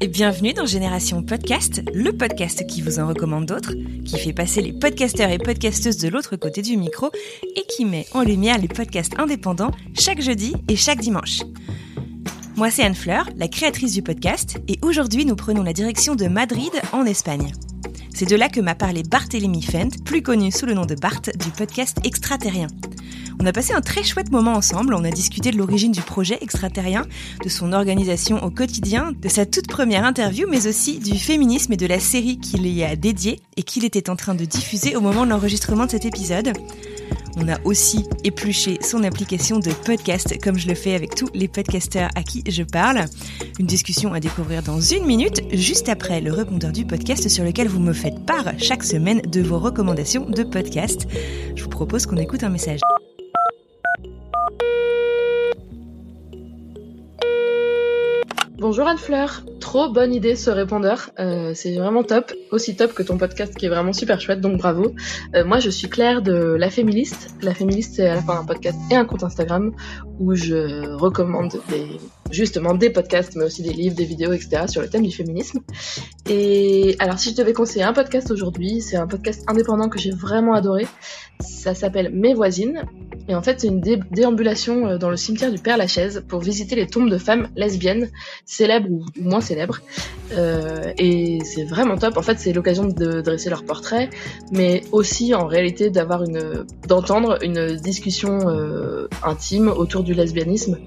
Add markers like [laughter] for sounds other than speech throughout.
et bienvenue dans Génération Podcast, le podcast qui vous en recommande d'autres, qui fait passer les podcasteurs et podcasteuses de l'autre côté du micro et qui met en lumière les podcasts indépendants chaque jeudi et chaque dimanche. Moi, c'est Anne Fleur, la créatrice du podcast, et aujourd'hui, nous prenons la direction de Madrid, en Espagne. C'est de là que m'a parlé Barthélémy Fent, plus connu sous le nom de Bart, du podcast Extraterrien. On a passé un très chouette moment ensemble, on a discuté de l'origine du projet extraterrien, de son organisation au quotidien, de sa toute première interview, mais aussi du féminisme et de la série qu'il y a dédiée et qu'il était en train de diffuser au moment de l'enregistrement de cet épisode. On a aussi épluché son application de podcast, comme je le fais avec tous les podcasteurs à qui je parle. Une discussion à découvrir dans une minute, juste après le répondeur du podcast sur lequel vous me faites part chaque semaine de vos recommandations de podcast. Je vous propose qu'on écoute un message. Bonjour Anne-Fleur, trop bonne idée ce répondeur, euh, c'est vraiment top, aussi top que ton podcast qui est vraiment super chouette, donc bravo. Euh, moi je suis Claire de La Féministe, La Féministe c'est à la fois un podcast et un compte Instagram où je recommande justement des podcasts mais aussi des livres, des vidéos, etc. sur le thème du féminisme. Et alors si je devais conseiller un podcast aujourd'hui, c'est un podcast indépendant que j'ai vraiment adoré, ça s'appelle Mes voisines et en fait, c'est une déambulation euh, dans le cimetière du Père Lachaise pour visiter les tombes de femmes lesbiennes, célèbres ou moins célèbres. Euh, et c'est vraiment top. En fait, c'est l'occasion de dresser leur portrait, mais aussi en réalité d'avoir une, d'entendre une discussion euh, intime autour du lesbianisme,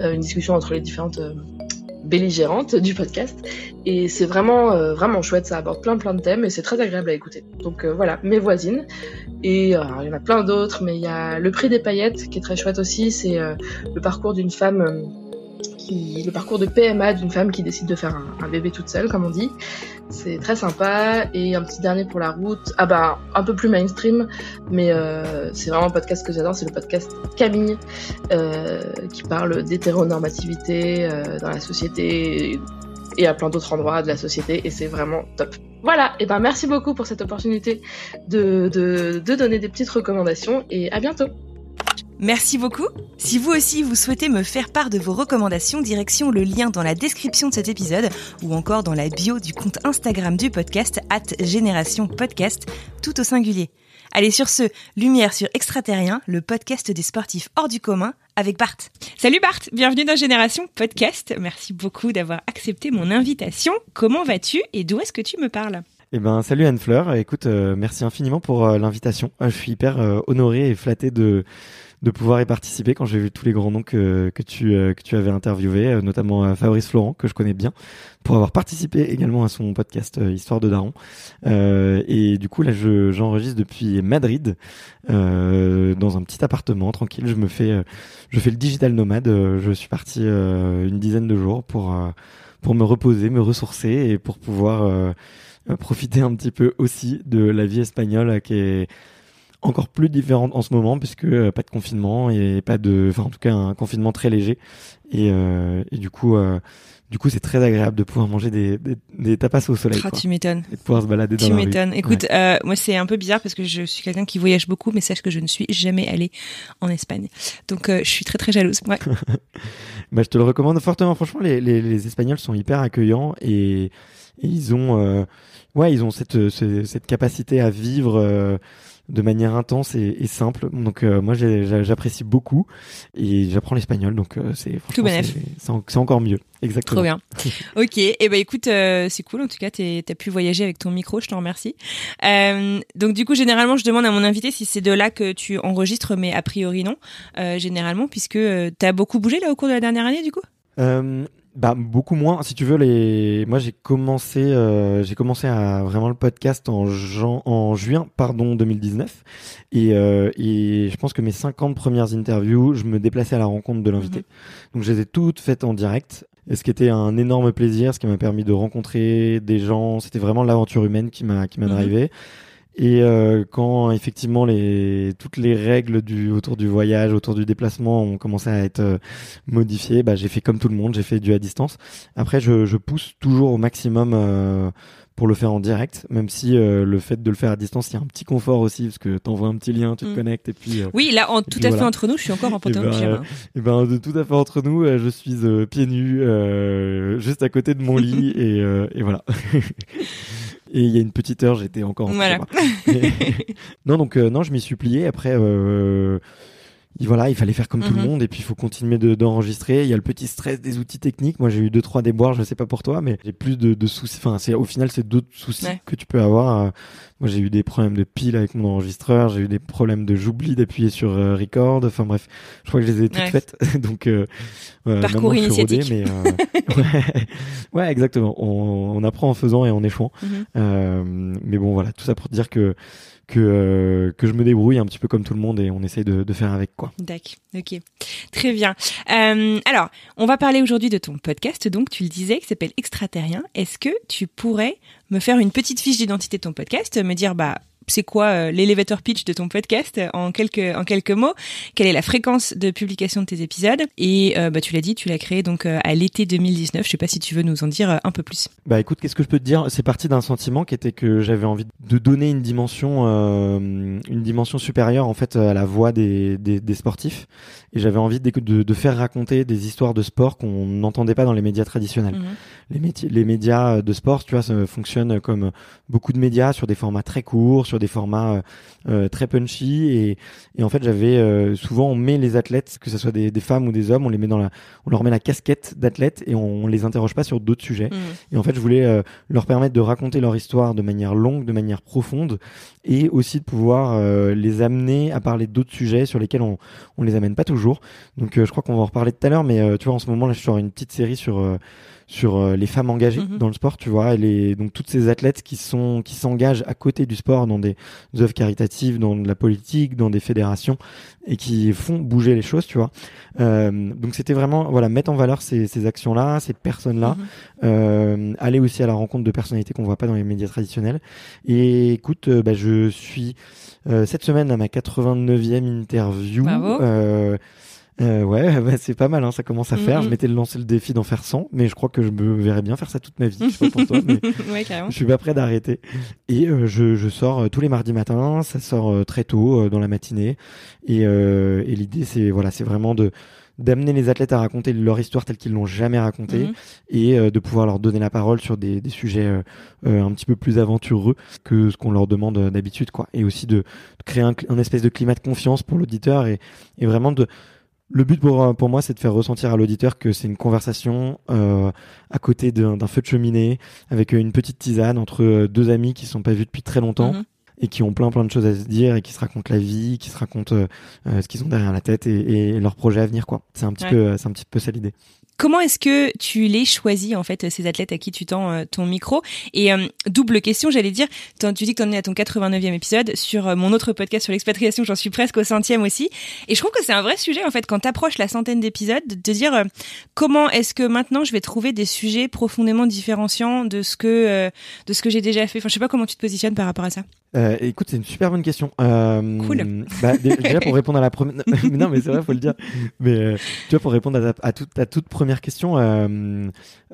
euh, une discussion entre les différentes euh, belligérante du podcast. Et c'est vraiment, euh, vraiment chouette, ça aborde plein plein de thèmes et c'est très agréable à écouter. Donc euh, voilà, mes voisines. Et euh, il y en a plein d'autres, mais il y a Le Prix des paillettes qui est très chouette aussi, c'est le parcours d'une femme le parcours de PMA d'une femme qui décide de faire un, bébé toute seule, comme on dit. C'est très sympa. Et un petit dernier pour la route. Ah bah, un peu plus mainstream, mais euh, c'est vraiment un podcast que j'adore. C'est le podcast Camille, euh, qui parle d'hétéronormativité euh, dans la société et à plein d'autres endroits de la société. Et c'est vraiment top. Voilà, et ben merci beaucoup pour cette opportunité de, de donner des petites recommandations et à bientôt. Merci beaucoup. Si vous aussi vous souhaitez me faire part de vos recommandations, direction le lien dans la description de cet épisode ou encore dans la bio du compte Instagram du podcast at Génération Podcast, tout au singulier. Allez sur ce, lumière sur Extraterrien, le podcast des sportifs hors du commun avec Bart. Salut Bart, bienvenue dans Génération Podcast. Merci beaucoup d'avoir accepté mon invitation. Comment vas-tu et d'où est-ce que tu me parles? Eh ben, salut Anne-Fleur. Écoute, euh, merci infiniment pour euh, l'invitation. Euh, je suis hyper honoré et flatté de de pouvoir y participer quand j'ai vu tous les grands noms que, que tu que tu avais interviewés, notamment Fabrice Florent que je connais bien, pour avoir participé également à son podcast Histoire de Daron. et du coup là, je j'enregistre depuis Madrid dans un petit appartement tranquille. Je me fais je fais le digital nomade. je suis parti une dizaine de jours pour pour me reposer, me ressourcer et pour pouvoir euh, profiter un petit peu aussi de la vie espagnole euh, qui est encore plus différente en ce moment puisque euh, pas de confinement et pas de enfin en tout cas un confinement très léger. Et, et du coup du coup c'est très agréable de pouvoir manger des, des, tapas au soleil ah, tu m'étonnes. Et de pouvoir se balader dans tu m'étonnes. Écoute moi c'est un peu bizarre parce que je suis quelqu'un qui voyage beaucoup mais sache que je ne suis jamais allée en Espagne. Donc je suis très très jalouse. Ouais. [laughs] bah, je te le recommande fortement. Franchement les, les, les Espagnols sont hyper accueillants et, et ils ont ouais, ils ont cette, euh, cette capacité à vivre euh, de manière intense et, et simple. Donc euh, moi j'apprécie beaucoup et j'apprends l'espagnol donc c'est tout c'est encore mieux. Exactement. Trop bien. [laughs] ok. Et eh ben écoute, c'est cool. En tout cas, t'as pu voyager avec ton micro. Je t'en remercie. Euh, donc du coup, généralement, je demande à mon invité si c'est de là que tu enregistres, mais a priori non. Euh, généralement, puisque t'as beaucoup bougé là au cours de la dernière année, du coup? Bah beaucoup moins. Si tu veux, les. Moi, j'ai commencé, euh, j'ai commencé à vraiment le podcast en, en juin, pardon, 2019, et, euh, et je pense que mes 50 premières interviews, je me déplaçais à la rencontre de l'invité. Mhm. Donc, je les ai toutes faites en direct. et ce qui était un énorme plaisir, ce qui m'a permis de rencontrer des gens. C'était vraiment l'aventure humaine qui m'a qui m'a Mhm. drivé. Et euh, quand effectivement les toutes les règles du autour du voyage, autour du déplacement ont commencé à être euh, modifiées, bah, j'ai fait comme tout le monde, j'ai fait du à distance. Après, je, je pousse toujours au maximum euh, pour le faire en direct, même si euh, le fait de le faire à distance, il y a un petit confort aussi parce que t'envoies un petit lien, tu te Mm. connectes et puis. euh, Oui, là, en, tout à fait entre nous, je suis encore en pantalon [laughs] ben, de pyjama. Et ben de tout à fait entre nous, je suis euh, pieds nus, euh, juste à côté de mon [laughs] lit et, euh, et voilà. [laughs] et il y a une petite heure, j'étais encore en Voilà. [laughs] Et- [laughs] non donc euh, non, je m'y suis plié. Après, euh, voilà, il fallait faire comme tout le Mhm. monde et puis il faut continuer de- d'enregistrer. il y a le petit stress des outils techniques. Moi, j'ai eu deux trois déboires, je sais pas pour toi, mais j'ai plus de, de soucis. Enfin, c'est au final, c'est d'autres soucis Ouais. que tu peux avoir. Euh, Moi, j'ai eu des problèmes de pile avec mon enregistreur. J'ai eu des problèmes de j'oublie d'appuyer sur euh, record. Enfin bref, je crois que je les ai toutes Ouais. faites. [laughs] Donc euh, euh, Parcours je suis rodé, initiatique. mais euh, [laughs] ouais, ouais, exactement. On, on apprend en faisant et en échouant. Mhm. Euh, mais bon, voilà, tout ça pour te dire que que euh, que je me débrouille un petit peu comme tout le monde et on essaye de, de faire avec quoi. D'accord, ok. Très bien. Euh, alors, on va parler aujourd'hui de ton podcast, donc tu le disais, qui s'appelle Extraterrien. Est-ce que tu pourrais me faire une petite fiche d'identité de ton podcast, me dire, bah, c'est quoi euh, l'elevator pitch de ton podcast euh, en quelques en quelques mots? Quelle est la fréquence de publication de tes épisodes? Et euh, bah tu l'as dit, tu l'as créé donc euh, à l'été 2019. Je sais pas si tu veux nous en dire euh, un peu plus. Bah écoute, qu'est-ce que je peux te dire? C'est parti d'un sentiment qui était que j'avais envie de donner une dimension, une dimension supérieure en fait à la voix des, des, des sportifs, et j'avais envie de, de, de faire raconter des histoires de sport qu'on n'entendait pas dans les médias traditionnels. Les, métiers- les médias de sport, tu vois, ça fonctionne comme beaucoup de médias sur des formats très courts, sur des formats euh, euh, très punchy, et, et en fait j'avais euh, souvent on met les athlètes, que ce soit des, des femmes ou des hommes, on les met dans la, on leur met la casquette d'athlète et on, on les interroge pas sur d'autres sujets. Mhm. Et en fait, je voulais euh, leur permettre de raconter leur histoire de manière longue, de manière profonde, et aussi de pouvoir les amener à parler d'autres sujets sur lesquels on on les amène pas toujours. Donc, je crois qu'on va en reparler tout à l'heure, mais tu vois, en ce moment là, je sors une petite série sur sur euh, les femmes engagées Mhm. dans le sport, tu vois, et les, donc toutes ces athlètes qui sont qui s'engagent à côté du sport dans des œuvres caritatives, dans de la politique, dans des fédérations et qui font bouger les choses, tu vois. Euh, donc c'était vraiment voilà mettre en valeur ces, ces actions-là, ces personnes-là, Mhm. euh, aller aussi à la rencontre de personnalités qu'on voit pas dans les médias traditionnels. Et écoute, euh, bah, je suis euh, cette semaine à ma 89e interview. Bravo. Euh, ouais, [laughs] bah, c'est pas mal, hein, ça commence à faire. Mhm. Je m'étais lancé le défi d'en faire 100, mais je crois que je me verrais bien faire ça toute ma vie. Je sais pas pour toi, mais [laughs] ouais, carrément. je suis pas prêt d'arrêter. Et euh, je, je sors euh, tous les mardis matins, ça sort euh, très tôt euh, dans la matinée. Et, euh, et l'idée, c'est voilà, c'est vraiment de d'amener les athlètes à raconter leur histoire telle qu'ils l'ont jamais racontée Mhm. et euh, de pouvoir leur donner la parole sur des, des sujets euh, euh, un petit peu plus aventureux que ce qu'on leur demande d'habitude quoi et aussi de, de créer un, un espèce de climat de confiance pour l'auditeur et, et vraiment de le but pour, euh, pour moi, c'est de faire ressentir à l'auditeur que c'est une conversation euh, à côté d'un feu de cheminée, avec euh, une petite tisane entre deux amis qui sont pas vus depuis très longtemps Mhm. et qui ont plein plein de choses à se dire et qui se racontent la vie, qui se racontent euh, ce qu'ils ont derrière la tête et, et leurs projets à venir quoi. C'est un petit Ouais. peu, c'est un petit peu ça l'idée. Comment est-ce que tu les choisis en fait ces athlètes à qui tu tends euh, ton micro? Et euh, double question, j'allais dire, tu dis que tu en es à ton 89e épisode sur euh, mon autre podcast sur l'expatriation, j'en suis presque au centième aussi. Et je trouve que c'est un vrai sujet en fait quand t'approches la centaine d'épisodes de te dire euh, comment est-ce que maintenant je vais trouver des sujets profondément différenciants de ce que euh, de ce que j'ai déjà fait? Enfin, je sais pas comment tu te positionnes par rapport à ça. Euh, écoute, c'est une super bonne question. Euh, Cool. Bah, dé- déjà pour répondre à la première, [laughs] non mais c'est vrai, faut le dire. Mais euh, tu vois, pour répondre à, ta- à toute ta toute première question, euh,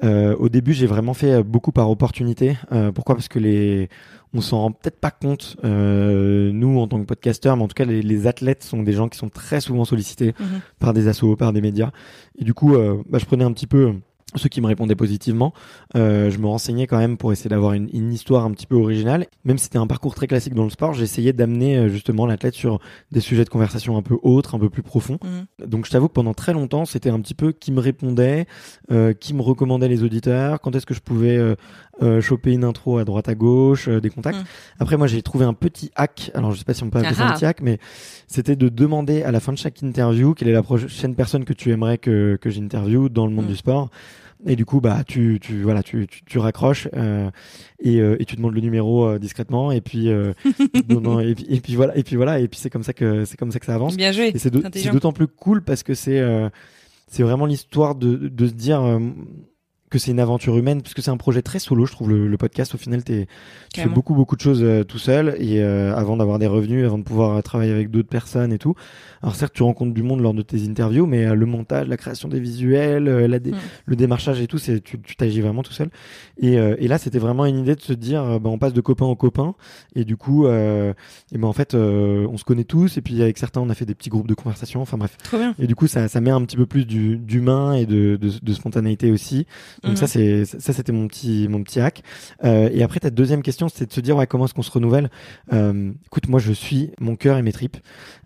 euh, au début, j'ai vraiment fait euh, beaucoup par opportunité. Euh, pourquoi? Parce que les, on s'en rend peut-être pas compte, nous en tant que podcasteurs, mais en tout cas, les, les athlètes sont des gens qui sont très souvent sollicités Mhm. par des assos, par des médias. Et du coup, bah, je prenais un petit peu ceux qui me répondaient positivement. Euh, je me renseignais quand même pour essayer d'avoir une, une histoire un petit peu originale. Même si c'était un parcours très classique dans le sport, j'essayais d'amener euh, justement l'athlète sur des sujets de conversation un peu autres, un peu plus profonds. Mhm. Donc je t'avoue que pendant très longtemps, c'était un petit peu qui me répondait, euh, qui me recommandait les auditeurs, quand est-ce que je pouvais euh, euh, choper une intro à droite à gauche, euh, des contacts. Mm. Après moi j'ai trouvé un petit hack, alors je sais pas si on peut appeler ça Ah un petit hack, mais c'était de demander à la fin de chaque interview quelle est la prochaine personne que tu aimerais que, que j'interviewe dans le monde Mm. du sport. Et du coup, bah, tu, tu, voilà, tu, tu, tu raccroches euh, et, euh, et tu demandes le numéro euh, discrètement et puis, euh, [laughs] non, non, et puis, et puis voilà, et puis voilà, et puis c'est comme ça que c'est comme ça que ça avance. Bien joué. Et c'est d'autant plus cool parce que c'est euh, c'est vraiment l'histoire de, de se dire que c'est une aventure humaine, puisque c'est un projet très solo, je trouve, le, podcast. Au final, es, tu fais beaucoup, beaucoup de choses tout seul, et avant d'avoir des revenus, avant de pouvoir travailler avec d'autres personnes et tout. Alors certes, tu rencontres du monde lors de tes interviews, mais euh, le montage, la création des visuels, euh, mm. le démarchage et tout, c'est tu t'agis vraiment tout seul. Et, euh, et là, c'était vraiment une idée de se dire, bah, on passe de copain en copain, et du coup, et ben en fait, on se connaît tous, et puis avec certains, on a fait des petits groupes de conversation. Enfin bref. Trop bien. Et du coup, ça, ça met un petit peu plus d'humain et de, de, de, spontanéité aussi. Donc ça, mm. c'est ça, c'était mon petit mon petit hack. et après, ta deuxième question, c'est de se dire, ouais, comment est-ce qu'on se renouvelle? Écoute, moi, je suis mon cœur et mes tripes.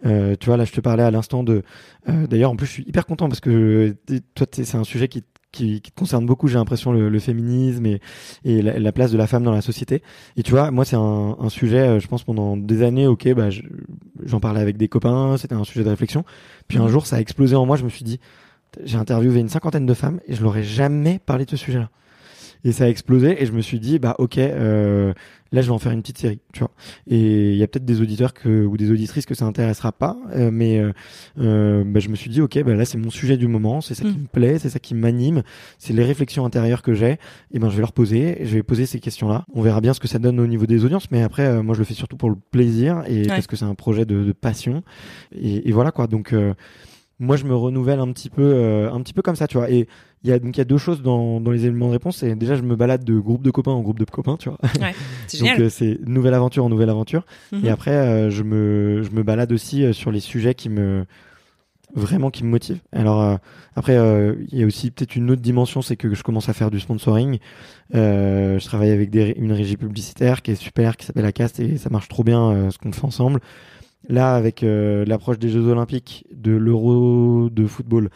tu vois, là, je te parlais à l'instant de. Euh, d'ailleurs, en plus, je suis hyper content parce que toi, c'est un sujet qui qui, te concerne beaucoup, j'ai l'impression, le, féminisme et, et la, place de la femme dans la société. Et tu vois, moi, c'est un, un, sujet, euh, je pense, pendant des années, ok, bah, j'en parlais avec des copains, c'était un sujet de réflexion. Puis un mmh. jour, ça a explosé en moi, je me suis dit, j'ai interviewé une cinquantaine de femmes et je leur ai jamais parlé de ce sujet-là. Et ça a explosé et je me suis dit bah ok euh, là je vais en faire une petite série tu vois. Et il y a peut-être des auditeurs que ou des auditrices que ça intéressera pas euh, mais euh, euh, bah, je me suis dit ok bah là c'est mon sujet du moment c'est ça qui mm. me plaît c'est ça qui m'anime c'est les réflexions intérieures que j'ai. Et ben je vais leur poser je vais poser ces questions là on verra bien ce que ça donne au niveau des audiences mais après euh, moi je le fais surtout pour le plaisir et parce que c'est un projet de, de passion. Et, et, voilà quoi. Donc moi je me renouvelle un petit peu un petit peu comme ça tu vois et il y a donc il y a deux choses dans, dans les éléments de réponse. C'est déjà je me balade de groupe de copains en groupe de copains, tu vois. Ouais, [laughs] donc euh, c'est nouvelle aventure en nouvelle aventure. Mhm. Et après euh, je me je me balade aussi euh, sur les sujets qui me vraiment qui me motivent. Alors après il y a aussi peut-être une autre dimension, c'est que je commence à faire du sponsoring. je travaille avec des, une régie publicitaire qui est super, qui s'appelle Acast et ça marche trop bien ce qu'on fait ensemble. Là avec l'approche des Jeux Olympiques, de l'Euro de football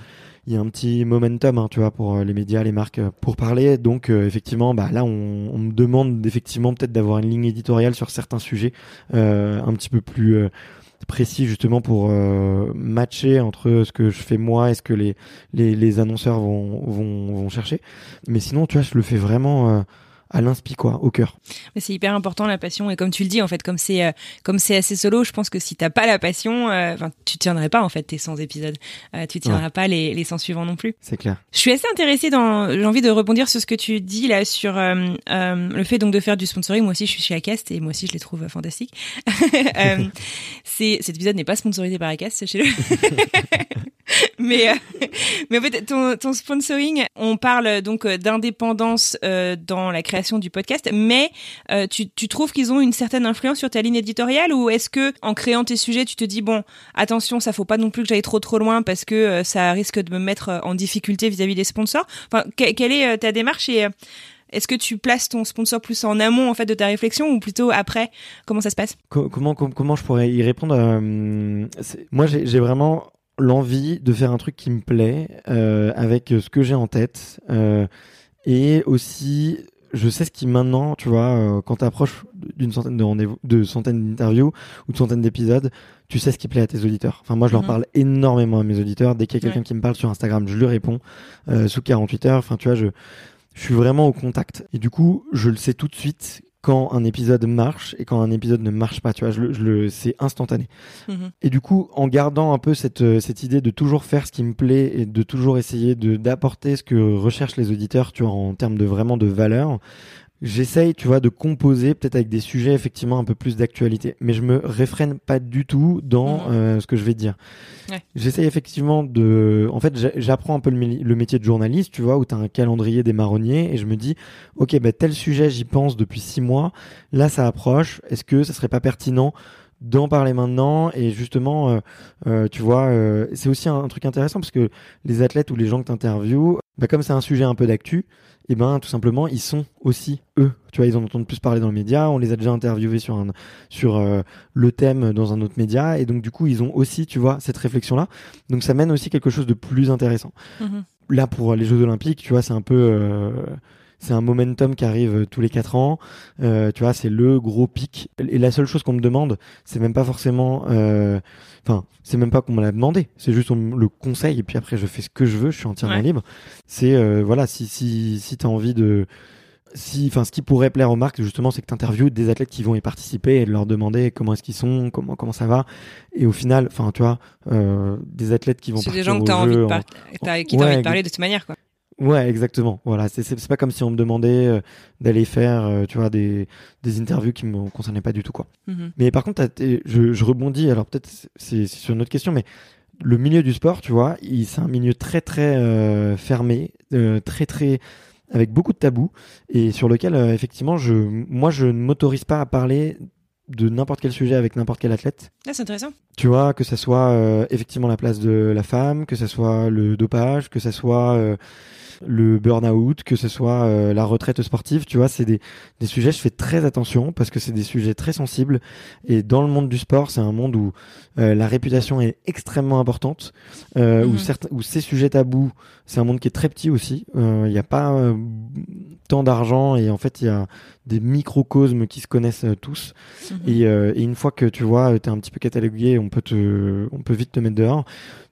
il y a un petit momentum, hein, tu vois, pour euh, les médias, les marques, euh, pour parler. Donc, euh, effectivement, bah, là, on, on me demande effectivement peut-être d'avoir une ligne éditoriale sur certains sujets euh, un petit peu plus précis, justement, pour matcher entre ce que je fais moi et ce que les, les, les annonceurs vont, vont, vont chercher. Mais sinon, tu vois, je le fais vraiment à l'inspi quoi, au cœur. Mais c'est hyper important la passion et comme tu le dis en fait, comme c'est euh, comme c'est assez solo, je pense que si t'as pas la passion, euh, tu tiendrais pas en fait tes 100 épisodes, euh, tu tiendras pas les les 100 suivants non plus. C'est clair. Je suis assez intéressée dans, j'ai envie de rebondir sur ce que tu dis là sur le fait donc de faire du sponsoring. Moi aussi je suis chez Acast et moi aussi je les trouve fantastiques. [laughs] [laughs] c'est cet épisode n'est pas sponsorisé par Acast, sachez-le. [laughs] [laughs] mais mais en fait ton ton sponsoring, on parle donc d'indépendance dans la création du podcast, mais euh, tu, tu, trouves qu'ils ont une certaine influence sur ta ligne éditoriale ou est-ce que en créant tes sujets, tu te dis bon, attention, ça faut pas non plus que j'aille trop trop loin parce que euh, ça risque de me mettre euh, en difficulté vis-à-vis des sponsors? Enfin, quelle est ta démarche et est-ce que tu places ton sponsor plus en amont en fait de ta réflexion ou plutôt après? Comment ça se passe? Comment comment je pourrais y répondre Moi, j'ai vraiment l'envie de faire un truc qui me plaît avec ce que j'ai en tête et aussi je sais ce qui maintenant, tu vois, euh, quand tu approches d'une centaine de rendez-vous, de centaines d'interviews ou de centaines d'épisodes, tu sais ce qui plaît à tes auditeurs. Enfin, moi, je leur mhm. parle énormément à mes auditeurs. Dès qu'il y a quelqu'un qui me parle sur Instagram, je lui réponds euh, sous 48 heures. Enfin, tu vois, je, je suis vraiment au contact. Et du coup, je le sais tout de suite quand un épisode marche et quand un épisode ne marche pas. Tu vois, je le, je le c'est instantané. Mhm. Et du coup, en gardant un peu cette, euh, cette idée de toujours faire ce qui me plaît et de toujours essayer de d'apporter ce que recherchent les auditeurs, tu vois, en termes de vraiment de valeur, J'essaye, tu vois, de composer peut-être avec des sujets effectivement un peu plus d'actualité, mais je me réfrène pas du tout dans mhm. euh, ce que je vais dire. Ouais. J'essaye effectivement de, en fait, j'apprends un peu le, métier de journaliste, tu vois, où tu as un calendrier des marronniers et je me dis, ok, bah, tel sujet j'y pense depuis six mois, là ça approche, est-ce que ça serait pas pertinent d'en parler maintenant et justement euh, euh, tu vois euh, c'est aussi un, truc intéressant parce que les athlètes ou les gens que tu interviews bah, comme c'est un sujet un peu d'actu et eh ben tout simplement ils sont aussi eux tu vois ils en entendent plus parler dans le média on les a déjà interviewés sur un sur euh, le thème dans un autre média et donc du coup ils ont aussi tu vois cette réflexion là donc ça mène aussi quelque chose de plus intéressant mm-hmm. là pour les Jeux Olympiques tu vois c'est un peu euh, c'est un momentum qui arrive euh, tous les quatre ans. Euh, tu vois, c'est le gros pic. Et la seule chose qu'on me demande, c'est même pas forcément, euh, enfin, c'est même pas qu'on me l'a demandé. C'est juste le conseil. Et puis après, je fais ce que je veux. Je suis entièrement libre. C'est voilà, si si si t'as envie de si, enfin, ce qui pourrait plaire aux marques, justement, c'est que tu interviews des athlètes qui vont y participer et de leur demander comment est-ce qu'ils sont, comment, comment ça va. Et au final, enfin, tu vois, euh, des athlètes qui vont C'est des gens que tu as en- par- qui Ouais, t'as envie de parler de cette manière, quoi. Ouais, exactement. Voilà, c'est c'est pas comme si on me demandait euh, d'aller faire, euh, tu vois, des des interviews qui me concernaient pas du tout, quoi. Mhm. Mais par contre, je, je rebondis. Alors peut-être c'est c'est sur une autre question, mais le milieu du sport, tu vois, c'est un milieu très très euh, fermé, euh, très très avec beaucoup de tabous et sur lequel euh, effectivement, je, moi, je ne m'autorise pas à parler de n'importe quel sujet avec n'importe quel athlète. Ah, c'est intéressant. Tu vois, que ça soit euh, effectivement la place de la femme, que ça soit le dopage, que ça soit euh, le burn-out, que ce soit euh, la retraite sportive, tu vois, c'est des, des sujets, je fais très attention parce que c'est des sujets très sensibles. Et dans le monde du sport, c'est un monde où euh, la réputation est extrêmement importante, euh, où, Mhm. où ces sujets tabous, c'est un monde qui est très petit aussi. Euh, Il n'y a pas euh, tant d'argent et en fait, il y a des microcosmes qui se connaissent euh, tous. Mhm. Et, euh, et une fois que tu vois, tu es un petit peu catalogué, on peut, te, on peut vite te mettre dehors.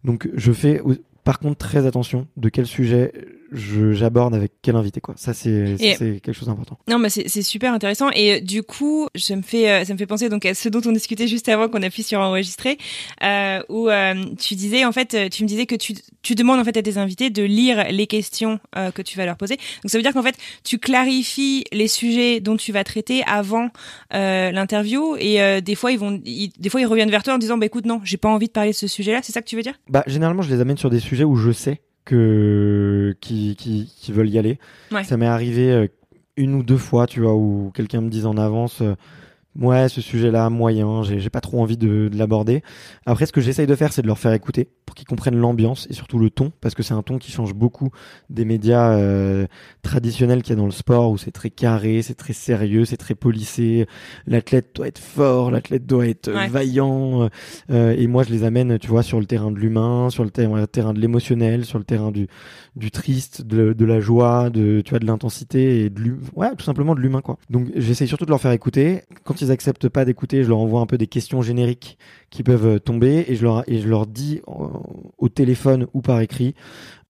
Donc je fais par contre très attention de quel sujet je- j'aborde avec quel invité. Quoi. Ça, c'est c'est quelque chose d'important. Non, mais c'est c'est super intéressant. Et euh, du coup, ça me fait euh, ça me fait penser donc à ce dont on discutait juste avant qu'on appuie sur enregistrer, euh, où euh, tu disais en fait, tu me disais que tu tu demandes en fait à tes invités de lire les questions euh, que tu vas leur poser. Donc ça veut dire qu'en fait, tu clarifies les sujets dont tu vas traiter avant l'interview. Et des fois, ils vont, ils- des fois, ils reviennent vers toi en disant, bah écoute, non, j'ai pas envie de parler de ce sujet-là. C'est ça que tu veux dire? Bah, généralement, je les amène sur des sujets où je sais que qui, qui, qui veulent y aller. Ouais. Ça m'est arrivé euh, une ou deux fois, tu vois, où quelqu'un me dise en avance. Ouais, ce sujet-là, moyen, j'ai pas trop envie de, de l'aborder. Après, ce que j'essaye de faire, c'est de leur faire écouter pour qu'ils comprennent l'ambiance et surtout le ton, parce que c'est un ton qui change beaucoup des médias euh, traditionnels qu'il y a dans le sport, où c'est très carré, c'est très sérieux, c'est très policé. L'athlète doit être fort, l'athlète doit être euh, Ouais. vaillant. euh, et moi, je les amène, tu vois, sur le terrain de l'humain, sur le terrain, terrain de l'émotionnel, sur le terrain du, du triste, de, de la joie, de, tu vois, de l'intensité et de ouais, tout simplement de l'humain, quoi. Donc, j'essaye surtout de leur faire écouter. Quand ils acceptent pas d'écouter, je leur envoie un peu des questions génériques qui peuvent euh, tomber et je leur, et je leur dis au téléphone ou par écrit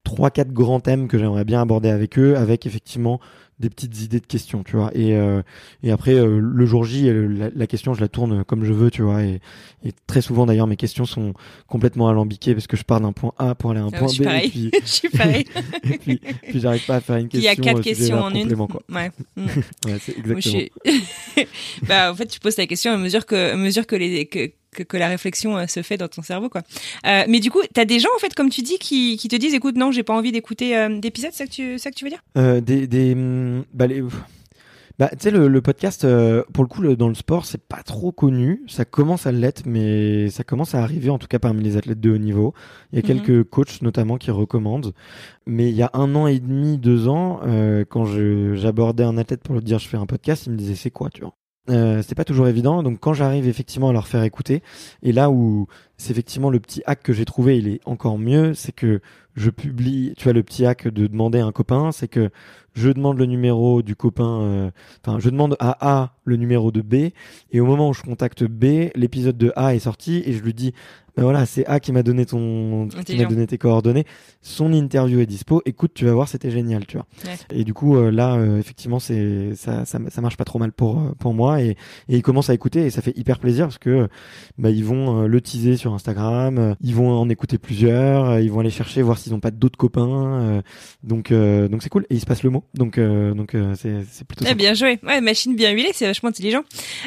trois, quatre grands thèmes que j'aimerais bien aborder avec eux, avec effectivement des petites idées de questions, tu vois. Et, euh, et après, euh, le jour J, euh, la, la question, je la tourne comme je veux, tu vois. Et, et très souvent, d'ailleurs, mes questions sont complètement alambiquées parce que je pars d'un point A pour aller à un Ah, point je suis B. Et pareil. puis, [laughs] Je suis pareil. [laughs] et puis, puis j'arrive pas à faire une Il question. y a quatre questions en une. quoi. Ouais. [laughs] Mm. Ouais, c'est Moi, je exactement. suis- bah, en fait, tu poses ta question à mesure que, à mesure que les, que, que, que la réflexion euh, se fait dans ton cerveau, quoi. Euh, mais du coup, t'as des gens, en fait, comme tu dis, qui, qui te disent, écoute, non, j'ai pas envie d'écouter euh, d'épisodes, c'est ça que tu, ça que tu veux dire? Euh, des, des, hum, bah, les- bah, tu sais, le, le podcast, pour le coup, le- dans le sport, c'est pas trop connu. Ça commence à l'être, mais ça commence à arriver, en tout cas parmi les athlètes de haut niveau. Il y a Mhm. quelques coachs, notamment, qui recommandent. Mais il y a un an et demi, deux ans, quand j'abordais un athlète pour lui dire je fais un podcast, il me disait c'est quoi, tu vois? Euh, c'était pas toujours évident, donc quand j'arrive effectivement à leur faire écouter, et là où c'est effectivement le petit hack que j'ai trouvé, il est encore mieux, c'est que je publie, tu vois, le petit hack de demander à un copain, c'est que je demande le numéro du copain, euh, enfin, je demande à A le numéro de B, et au moment où je contacte B, l'épisode de A est sorti, et je lui dis, ben voilà, c'est A qui m'a donné ton, qui m'a donné tes coordonnées, son interview est dispo, écoute, tu vas voir, c'était génial, tu vois. Ouais. Et du coup, euh, là, euh, effectivement, c'est, ça, ça, ça marche pas trop mal pour, pour moi, et, et ils commencent à écouter, et ça fait hyper plaisir, parce que, bah, ils vont le teaser sur Instagram, ils vont en écouter plusieurs, ils vont aller chercher, voir s'ils ont pas d'autres copains, donc, euh, donc c'est cool, et ils se passent le mot, donc, euh, donc, euh, c'est, c'est plutôt Eh bien joué. Ouais, machine bien huilée, c'est vachement intelligent.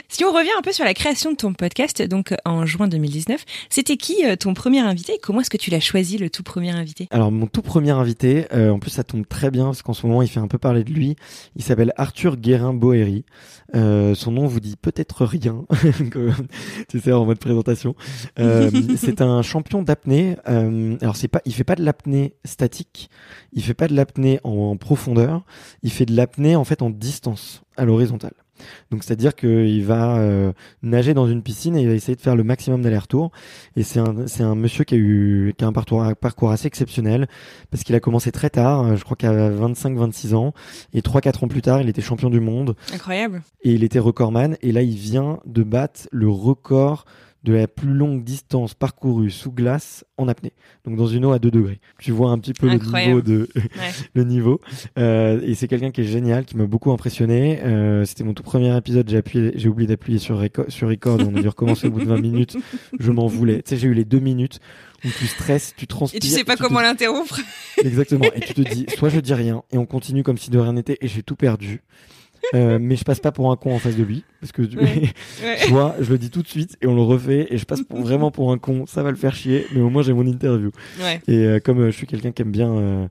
Si on revient un peu sur la création de ton podcast, donc euh, en juin 2019, c'était qui euh, ton premier invité et comment est-ce que tu l'as choisi, le tout premier invité? Alors mon tout premier invité, euh, en plus ça tombe très bien parce qu'en ce moment il fait un peu parler de lui. Il s'appelle Arthur Guérin Boéry. Euh, son nom vous dit peut-être rien, [laughs] tu sais en mode présentation. Euh, [laughs] c'est un champion d'apnée. Euh, alors c'est pas, il fait pas de l'apnée statique, il fait pas de l'apnée en, en profondeur, il fait de l'apnée en fait en distance, à l'horizontale. Donc c'est-à-dire qu'il va euh, nager dans une piscine et il va essayer de faire le maximum d'aller-retour. Et c'est un, c'est un monsieur qui a eu qui a un parcours, un parcours assez exceptionnel parce qu'il a commencé très tard, euh, je crois qu'à 25-26 ans, et 3-4 ans plus tard, il était champion du monde Incroyable. et il était recordman. Et là, il vient de battre le record de la plus longue distance parcourue sous glace en apnée. Donc dans une eau à 2 degrés. Tu vois un petit peu le niveau de [laughs] le niveau. Euh, et c'est quelqu'un qui est génial, qui m'a beaucoup impressionné. Euh, C'était mon tout premier épisode. J'ai appuyé, j'ai oublié d'appuyer sur record, sur record. on a dû recommencer au bout de 20 minutes. Je m'en voulais. Tu sais, j'ai eu les deux minutes où tu stresses, tu transpires. Et tu sais pas comment l'interrompre. [laughs] Exactement. Et tu te dis, soit je dis rien et on continue comme si de rien n'était et j'ai tout perdu. Euh, mais je passe pas pour un con en face de lui parce que tu [laughs] vois, je le dis tout de suite et on le refait et je passe pour, vraiment pour un con. Ça va le faire chier, mais au moins j'ai mon interview. Et euh, comme euh, je suis quelqu'un qui aime bien,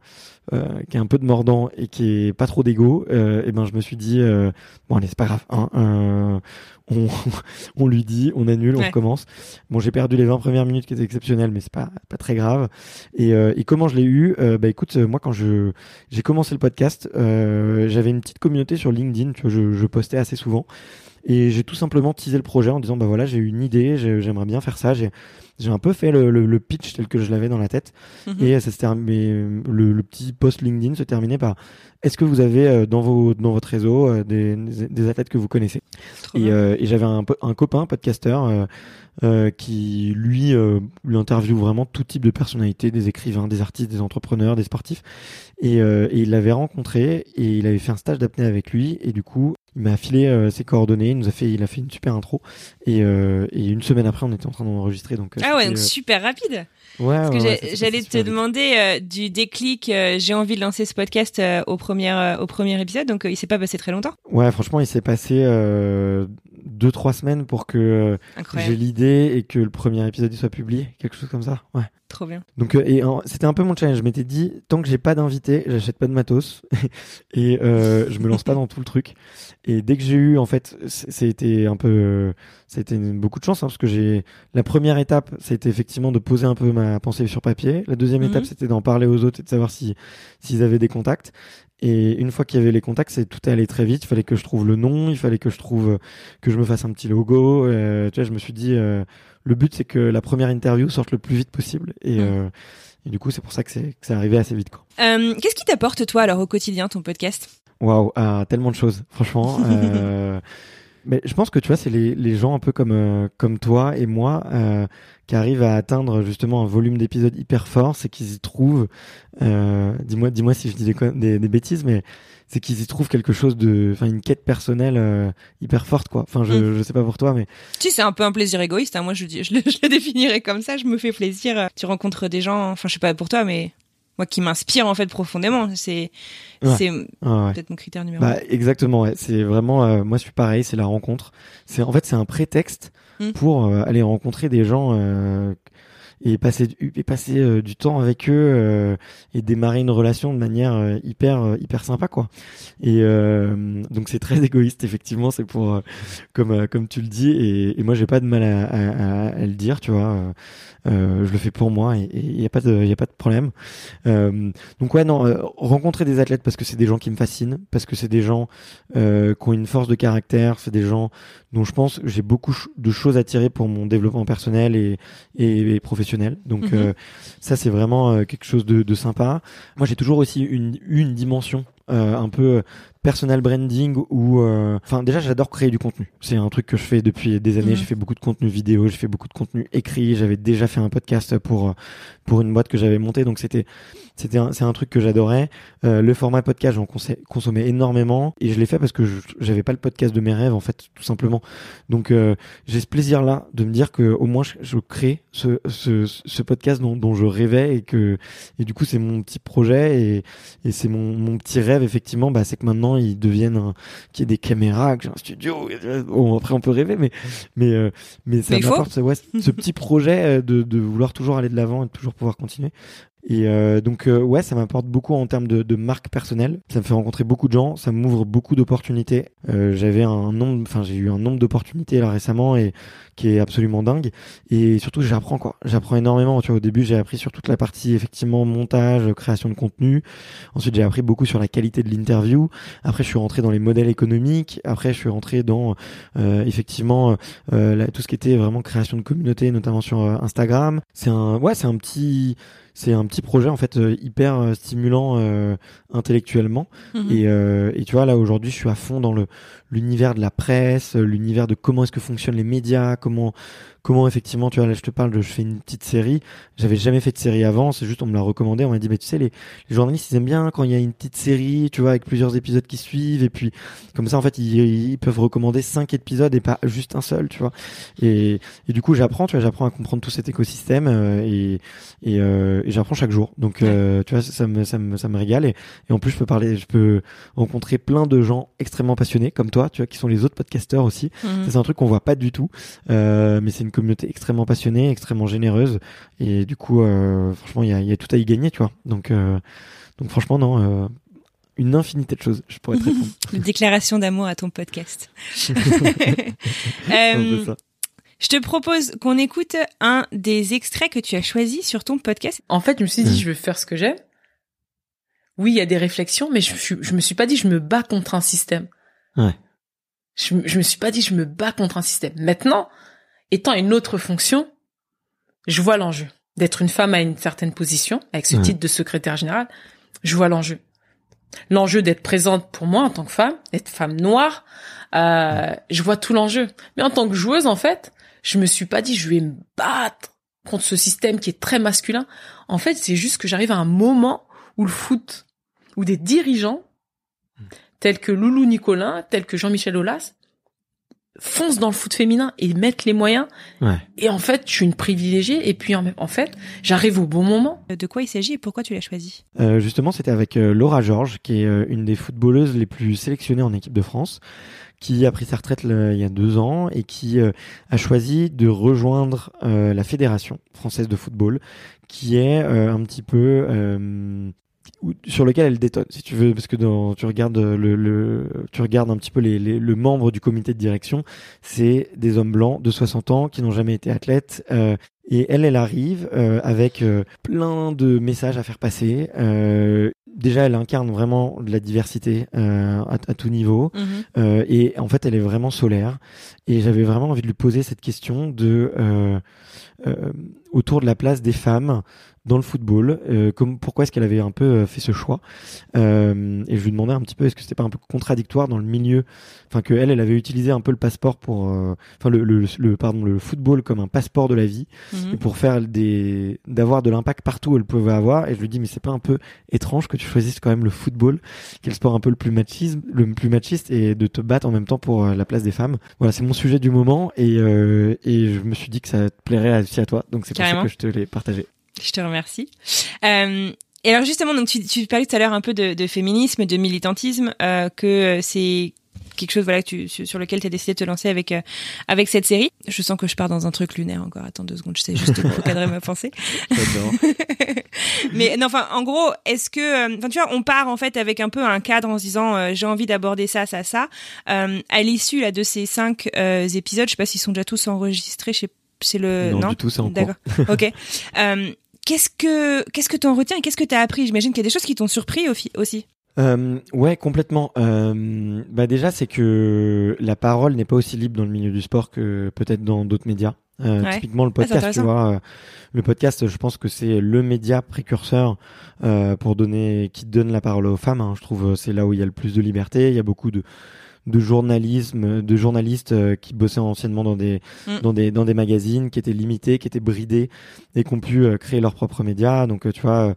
qui est un peu de mordant et qui est pas trop d'ego, et ben je me suis dit bon allez c'est pas grave, hein, on, [laughs] on lui dit, on annule, on recommence. Bon, j'ai perdu les 20 premières minutes qui étaient exceptionnelles, mais c'est pas pas très grave. Et, euh, et comment je l'ai eu? Euh, Bah écoute, moi quand je j'ai commencé le podcast, euh, j'avais une petite communauté sur LinkedIn que je, je postais assez souvent. Et j'ai tout simplement teasé le projet en disant bah voilà j'ai une idée, j'aimerais bien faire ça. J'ai j'ai un peu fait le, le, pitch tel que je l'avais dans la tête. Mhm. Et ça se termine, le, le, petit post LinkedIn se terminait par est-ce que vous avez euh, dans vos dans votre réseau euh, des, des athlètes que vous connaissez? Et, euh, et j'avais un, un copain podcasteur euh, qui lui lui interviewe vraiment tout type de personnalités, des écrivains, des artistes, des entrepreneurs, des sportifs. Et, et il l'avait rencontré et il avait fait un stage d'apnée avec lui. Et du coup, il m'a filé euh, ses coordonnées, il nous a fait, il a fait une super intro et, euh, et une semaine après on était en train d'enregistrer donc. Euh, ah ouais, donc super rapide. Ouais. Parce que j'allais te demander du déclic, j'ai envie de lancer ce podcast au premier au premier épisode, donc il s'est pas passé très longtemps. Ouais, franchement, il s'est passé deux trois semaines pour que j'ai l'idée et que le premier épisode soit publié, quelque chose comme ça. Ouais. Trop bien. Donc euh, et c'était un peu mon challenge. Je m'étais dit tant que j'ai pas d'invité, j'achète pas de matos [laughs] et euh, je me lance pas dans tout le truc. Et dès que j'ai eu en fait, c'était un peu, c'était beaucoup de chance hein, parce que j'ai la première étape, c'était effectivement de poser un peu ma pensée sur papier. La deuxième étape, mhm. c'était d'en parler aux autres et de savoir si s'ils avaient des contacts. Et une fois qu'il y avait les contacts, c'est tout allé très vite. Il fallait que je trouve le nom, il fallait que je trouve que je me fasse un petit logo. Euh, tu vois, je me suis dit euh, le but c'est que la première interview sorte le plus vite possible et, mm. euh, et du coup c'est pour ça que c'est c'est arrivé assez vite Qu'est-ce qui t'apporte toi alors au quotidien ton podcast? Waouh, ah, tellement de choses franchement. [laughs] euh, mais je pense que tu vois c'est les, les gens un peu comme euh, comme toi et moi euh, qui arrivent à atteindre justement un volume d'épisodes hyper fort, c'est qu'ils y trouvent. dis-moi dis-moi si je dis des, des bêtises, mais c'est qu'ils y trouvent quelque chose de, enfin une quête personnelle euh, hyper forte quoi. Enfin je, mm. je sais pas pour toi mais. Si c'est un peu un plaisir égoïste. Hein. Moi je, je, le, je le définirais comme ça. Je me fais plaisir. Tu rencontres des gens. Enfin je sais pas pour toi mais moi qui m'inspire en fait profondément. C'est c'est peut-être mon critère numéro bah, Exactement. Ouais. C'est vraiment euh, moi je suis pareil. C'est la rencontre. C'est en fait c'est un prétexte mm. pour euh, aller rencontrer des gens et passer et passer euh, du temps avec eux euh, et démarrer une relation de manière euh, hyper hyper sympa quoi et donc c'est très [laughs] égoïste effectivement c'est pour comme comme tu le dis et, et moi j'ai pas de mal à, à, à, le dire tu vois euh, je le fais pour moi et il y a pas de y a pas de problème euh, donc ouais non rencontrer des athlètes parce que c'est des gens qui me fascinent parce que c'est des gens qui ont une force de caractère c'est des gens dont je pense j'ai beaucoup de choses à tirer pour mon développement personnel et, et, professionnel. Donc mhm. euh, ça c'est vraiment euh, quelque chose de, de sympa. Moi j'ai toujours aussi une, une dimension euh, un peu personal branding ou euh, enfin déjà j'adore créer du contenu. C'est un truc que je fais depuis des années. Mhm. j'ai fait beaucoup de contenu vidéo j'ai fait beaucoup de contenu écrit. J'avais déjà fait un podcast pour pour une boîte que j'avais montée. Donc c'était c'était c'est un truc que j'adorais. Euh, le format podcast j'en consommais énormément. Et je l'ai fait parce que j'avais pas le podcast de mes rêves en fait tout simplement. Donc euh, j'ai ce plaisir là de me dire que au moins je, crée ce, ce, ce podcast dont, dont je rêvais et que et du coup c'est mon petit projet et, et c'est mon, mon petit rêve effectivement. Bah c'est que maintenant ils deviennent qu'il y ait des caméras, que j'ai un studio. Bon, après on peut rêver, mais mais euh, mais ça m'apporte ouais, ce petit projet euh, de, de vouloir toujours aller de l'avant et de toujours pouvoir continuer. Et euh, donc euh, ouais, ça m'apporte beaucoup en termes de, de, marque personnelle. Ça me fait rencontrer beaucoup de gens, ça m'ouvre beaucoup d'opportunités. Euh, J'avais un nombre, enfin j'ai eu un nombre d'opportunités là récemment et qui est absolument dingue. Et surtout j'apprends quoi. J'apprends énormément. Tu vois, au début j'ai appris sur toute la partie effectivement montage, création de contenu. Ensuite j'ai appris beaucoup sur la qualité de l'interview. Après je suis rentré dans les modèles économiques. Après je suis rentré dans euh, effectivement euh, tout ce qui était vraiment création de communauté, notamment sur Instagram. C'est un ouais, c'est un petit c'est un petit projet en fait hyper stimulant intellectuellement. Mhm. Et, euh, et tu vois, là aujourd'hui, je suis à fond dans le l'univers de la presse, l'univers de comment est-ce que fonctionnent les médias, comment comment effectivement, tu vois, là je te parle de, je fais une petite série. J'avais jamais fait de série avant, c'est juste on me l'a recommandé. On m'a dit, mais tu sais, les, les journalistes ils aiment bien quand il y a une petite série, tu vois, avec plusieurs épisodes qui suivent, et puis comme ça en fait ils, ils peuvent recommander cinq épisodes et pas juste un seul, tu vois. Et, et du coup j'apprends, tu vois, j'apprends à comprendre tout cet écosystème euh, et et, euh, et j'apprends chaque jour. Donc euh, tu vois, ça me ça me ça me régale et, et en plus je peux parler, je peux rencontrer plein de gens extrêmement passionnés comme toi, tu vois, qui sont les autres podcasteurs aussi. Ça, c'est un truc qu'on voit pas du tout, mais c'est une communauté extrêmement passionnée, extrêmement généreuse, et du coup, euh, franchement, il y a, il y a tout à y gagner, tu vois. Donc, euh, donc franchement, non, euh, une infinité de choses, je pourrais te répondre. [laughs] Une déclaration d'amour à ton podcast. [laughs] [laughs] Euh, ça. je te propose qu'on écoute un des extraits que tu as choisi sur ton podcast. En fait, je me suis dit, je veux faire ce que j'aime. Oui, il y a des réflexions, mais je, je, je me suis pas dit, je me bats contre un système. Ouais. Je, je me suis pas dit, je me bats contre un système. Maintenant, étant une autre fonction, je vois l'enjeu. D'être une femme à une certaine position, avec ce titre de secrétaire général, je vois l'enjeu. L'enjeu d'être présente pour moi en tant que femme, d'être femme noire, euh, je vois tout l'enjeu. Mais en tant que joueuse, en fait, je me suis pas dit, je vais me battre contre ce système qui est très masculin. En fait, c'est juste que j'arrive à un moment où le foot, où des dirigeants, tels que Loulou Nicolin, tels que Jean-Michel Aulas, foncent dans le foot féminin et mettent les moyens. Ouais. Et en fait, je suis une privilégiée. Et puis, en, en fait, j'arrive au bon moment. De quoi il s'agit et pourquoi tu l'as choisi? Euh, justement, c'était avec euh, Laura Georges, qui est euh, une des footballeuses les plus sélectionnées en équipe de France, qui a pris sa retraite il y a deux ans et qui euh, a choisi de rejoindre euh, la fédération française de football, qui est euh, un petit peu euh, sur lequel elle détonne, si tu veux, parce que dans, tu regardes le, le tu regardes un petit peu les, les- le membre du comité de direction, c'est des hommes blancs de 60 ans qui n'ont jamais été athlètes. euh, et elle, elle arrive euh, avec euh, plein de messages à faire passer. Euh, déjà, elle incarne vraiment de la diversité euh, à, à tout niveau. Euh, et en fait, elle est vraiment solaire. Et j'avais vraiment envie de lui poser cette question de euh, euh, autour de la place des femmes dans le football. Euh, comme pourquoi est-ce qu'elle avait un peu euh, fait ce choix? Euh, Et je lui demandais un petit peu est-ce que c'était pas un peu contradictoire dans le milieu, enfin que elle, elle avait utilisé un peu le passeport pour, euh, enfin le, le, le pardon le football comme un passeport de la vie Mhm. et pour faire des d'avoir de l'impact partout où elle pouvait avoir et je lui dis mais c'est pas un peu étrange que tu choisisses quand même le football qui est le sport un peu le plus machisme le plus machiste et de te battre en même temps pour euh, la place des femmes? Voilà c'est mon sujet du moment et euh, et je me suis dit que ça te plairait aussi à toi donc c'est Carrément. que je te l'ai partagé Je te remercie. Euh, et alors justement, donc tu, tu parlais tout à l'heure un peu de, de féminisme, de militantisme, euh, que euh, c'est quelque chose voilà que tu, sur lequel tu as décidé de te lancer avec euh, avec cette série. Je sens que je pars dans un truc lunaire encore. Attends deux secondes, je sais juste recadrer ma pensée. [laughs] Mais non, enfin, en gros, est-ce que, euh, enfin, tu vois, on part en fait avec un peu un cadre en se disant, euh, j'ai envie d'aborder ça, ça, ça. Euh, à l'issue là de ces cinq euh, épisodes, je sais pas s'ils sont déjà tous enregistrés. je sais- C'est le non, du tout c'est en D'accord. [laughs] ok. Euh, qu'est-ce que qu'est-ce que t'en retiens et qu'est-ce que t'as appris? J'imagine qu'il y a des choses qui t'ont surpris aussi. Euh, ouais, complètement. Euh, bah déjà, c'est que la parole n'est pas aussi libre dans le milieu du sport que peut-être dans d'autres médias. Euh, Ouais. Typiquement le Ah, podcast, tu vois. euh, le podcast, je pense que c'est le média précurseur euh, pour donner, qui donne la parole aux femmes. hein. Je trouve c'est là où il y a le plus de liberté. Il y a beaucoup de de journalisme, de journalistes euh, qui bossaient anciennement dans des Mm. dans des dans des magazines qui étaient limités, qui étaient bridés et qui ont pu euh, créer leurs propres médias. Donc euh, tu vois,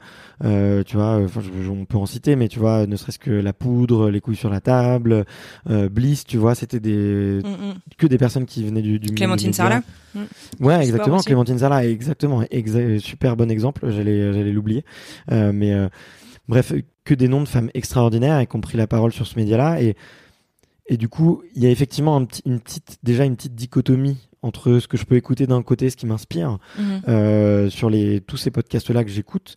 tu vois, enfin, on peut en citer, mais tu vois, ne serait-ce que la poudre, les couilles sur la table, Bliss, tu vois, c'était des Mm, mm. que des personnes qui venaient du, du Clémentine média. Sarlat. Ouais, exactement. Clémentine Sarlat, exactement. Exa- super bon exemple. J'allais, j'allais l'oublier. Mais bref, que des noms de femmes extraordinaires et qui ont pris la parole sur ce média-là. Et, et du coup, il y a effectivement un une petite, déjà une petite dichotomie entre ce que je peux écouter d'un côté, ce qui m'inspire, Mhm. euh, sur les tous ces podcasts là que j'écoute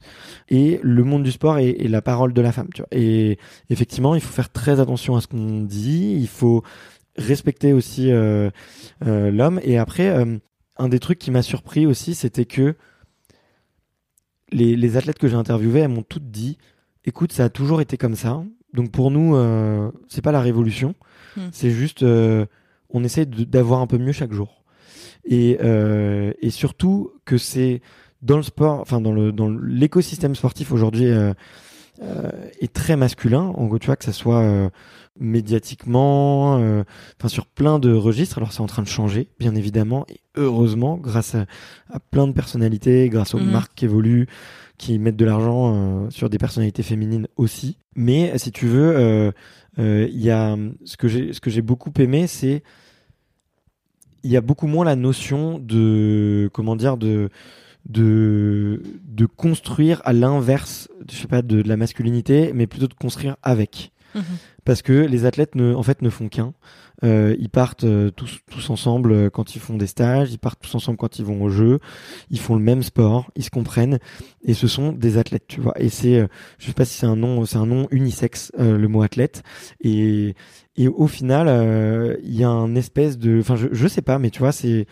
et le monde du sport et, et la parole de la femme tu vois. Et effectivement il faut faire très attention à ce qu'on dit il faut respecter aussi euh, euh, l'homme. Et après un des trucs qui m'a surpris aussi c'était que les, les athlètes que j'ai interviewés elles m'ont toutes dit écoute ça a toujours été comme ça. Donc pour nous c'est pas la révolution Hmm. c'est juste euh, on essaie d'avoir un peu mieux chaque jour et, euh, et surtout que c'est dans le sport, enfin dans le dans l'écosystème sportif aujourd'hui euh, est très masculin. En gros, tu vois que ça soit médiatiquement, enfin sur plein de registres. Alors c'est en train de changer, bien évidemment, et heureusement, grâce à, à plein de personnalités, grâce aux Mhm. marques qui évoluent, qui mettent de l'argent euh, sur des personnalités féminines aussi. Mais si tu veux, euh, il y a ce que j'ai ce que j'ai beaucoup aimé, c'est il y a beaucoup moins la notion de comment dire de de de construire à l'inverse, je sais pas, de la masculinité, mais plutôt de construire avec. Mhm. Parce que les athlètes ne, en fait, ne font qu'un. Euh, ils partent euh, tous, tous ensemble euh, quand ils font des stages, ils partent tous ensemble quand ils vont au jeu, ils font le même sport, ils se comprennent, et ce sont des athlètes, tu vois. Et c'est, euh, je sais pas si c'est un nom, c'est un nom unisexe, euh, le mot athlète, et et au final, il y a un espèce de, enfin, je, je sais pas, mais tu vois, c'est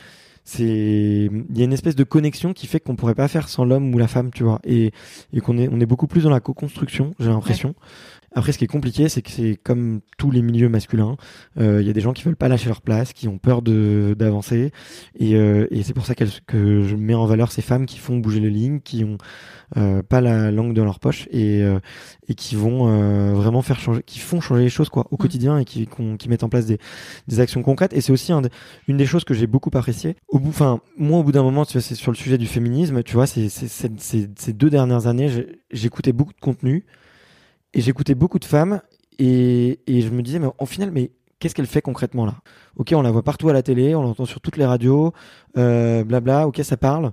c'est il y a une espèce de connexion qui fait qu'on pourrait pas faire sans l'homme ou la femme tu vois. Et, et qu'on est on est beaucoup plus dans la co-construction j'ai l'impression après ce qui est compliqué c'est que c'est comme tous les milieux masculins euh, il y a des gens qui veulent pas lâcher leur place qui ont peur de d'avancer. Et, euh, et c'est pour ça qu'elles- que je mets en valeur ces femmes qui font bouger les lignes qui ont euh, pas la langue dans leur poche et euh, et qui vont euh, vraiment faire changer qui font changer les choses quoi au Mm. quotidien et qui qui mettent en place des des actions concrètes. Et c'est aussi un, une des choses que j'ai beaucoup apprécié. Au bout enfin moi au bout d'un moment tu vois c'est sur le sujet du féminisme tu vois c'est ces deux dernières années j'écoutais beaucoup de contenu et j'écoutais beaucoup de femmes et, et je me disais mais au final mais qu'est-ce qu'elle fait concrètement là? Ok on la voit partout à la télé on l'entend sur toutes les radios euh, blabla ok ça parle.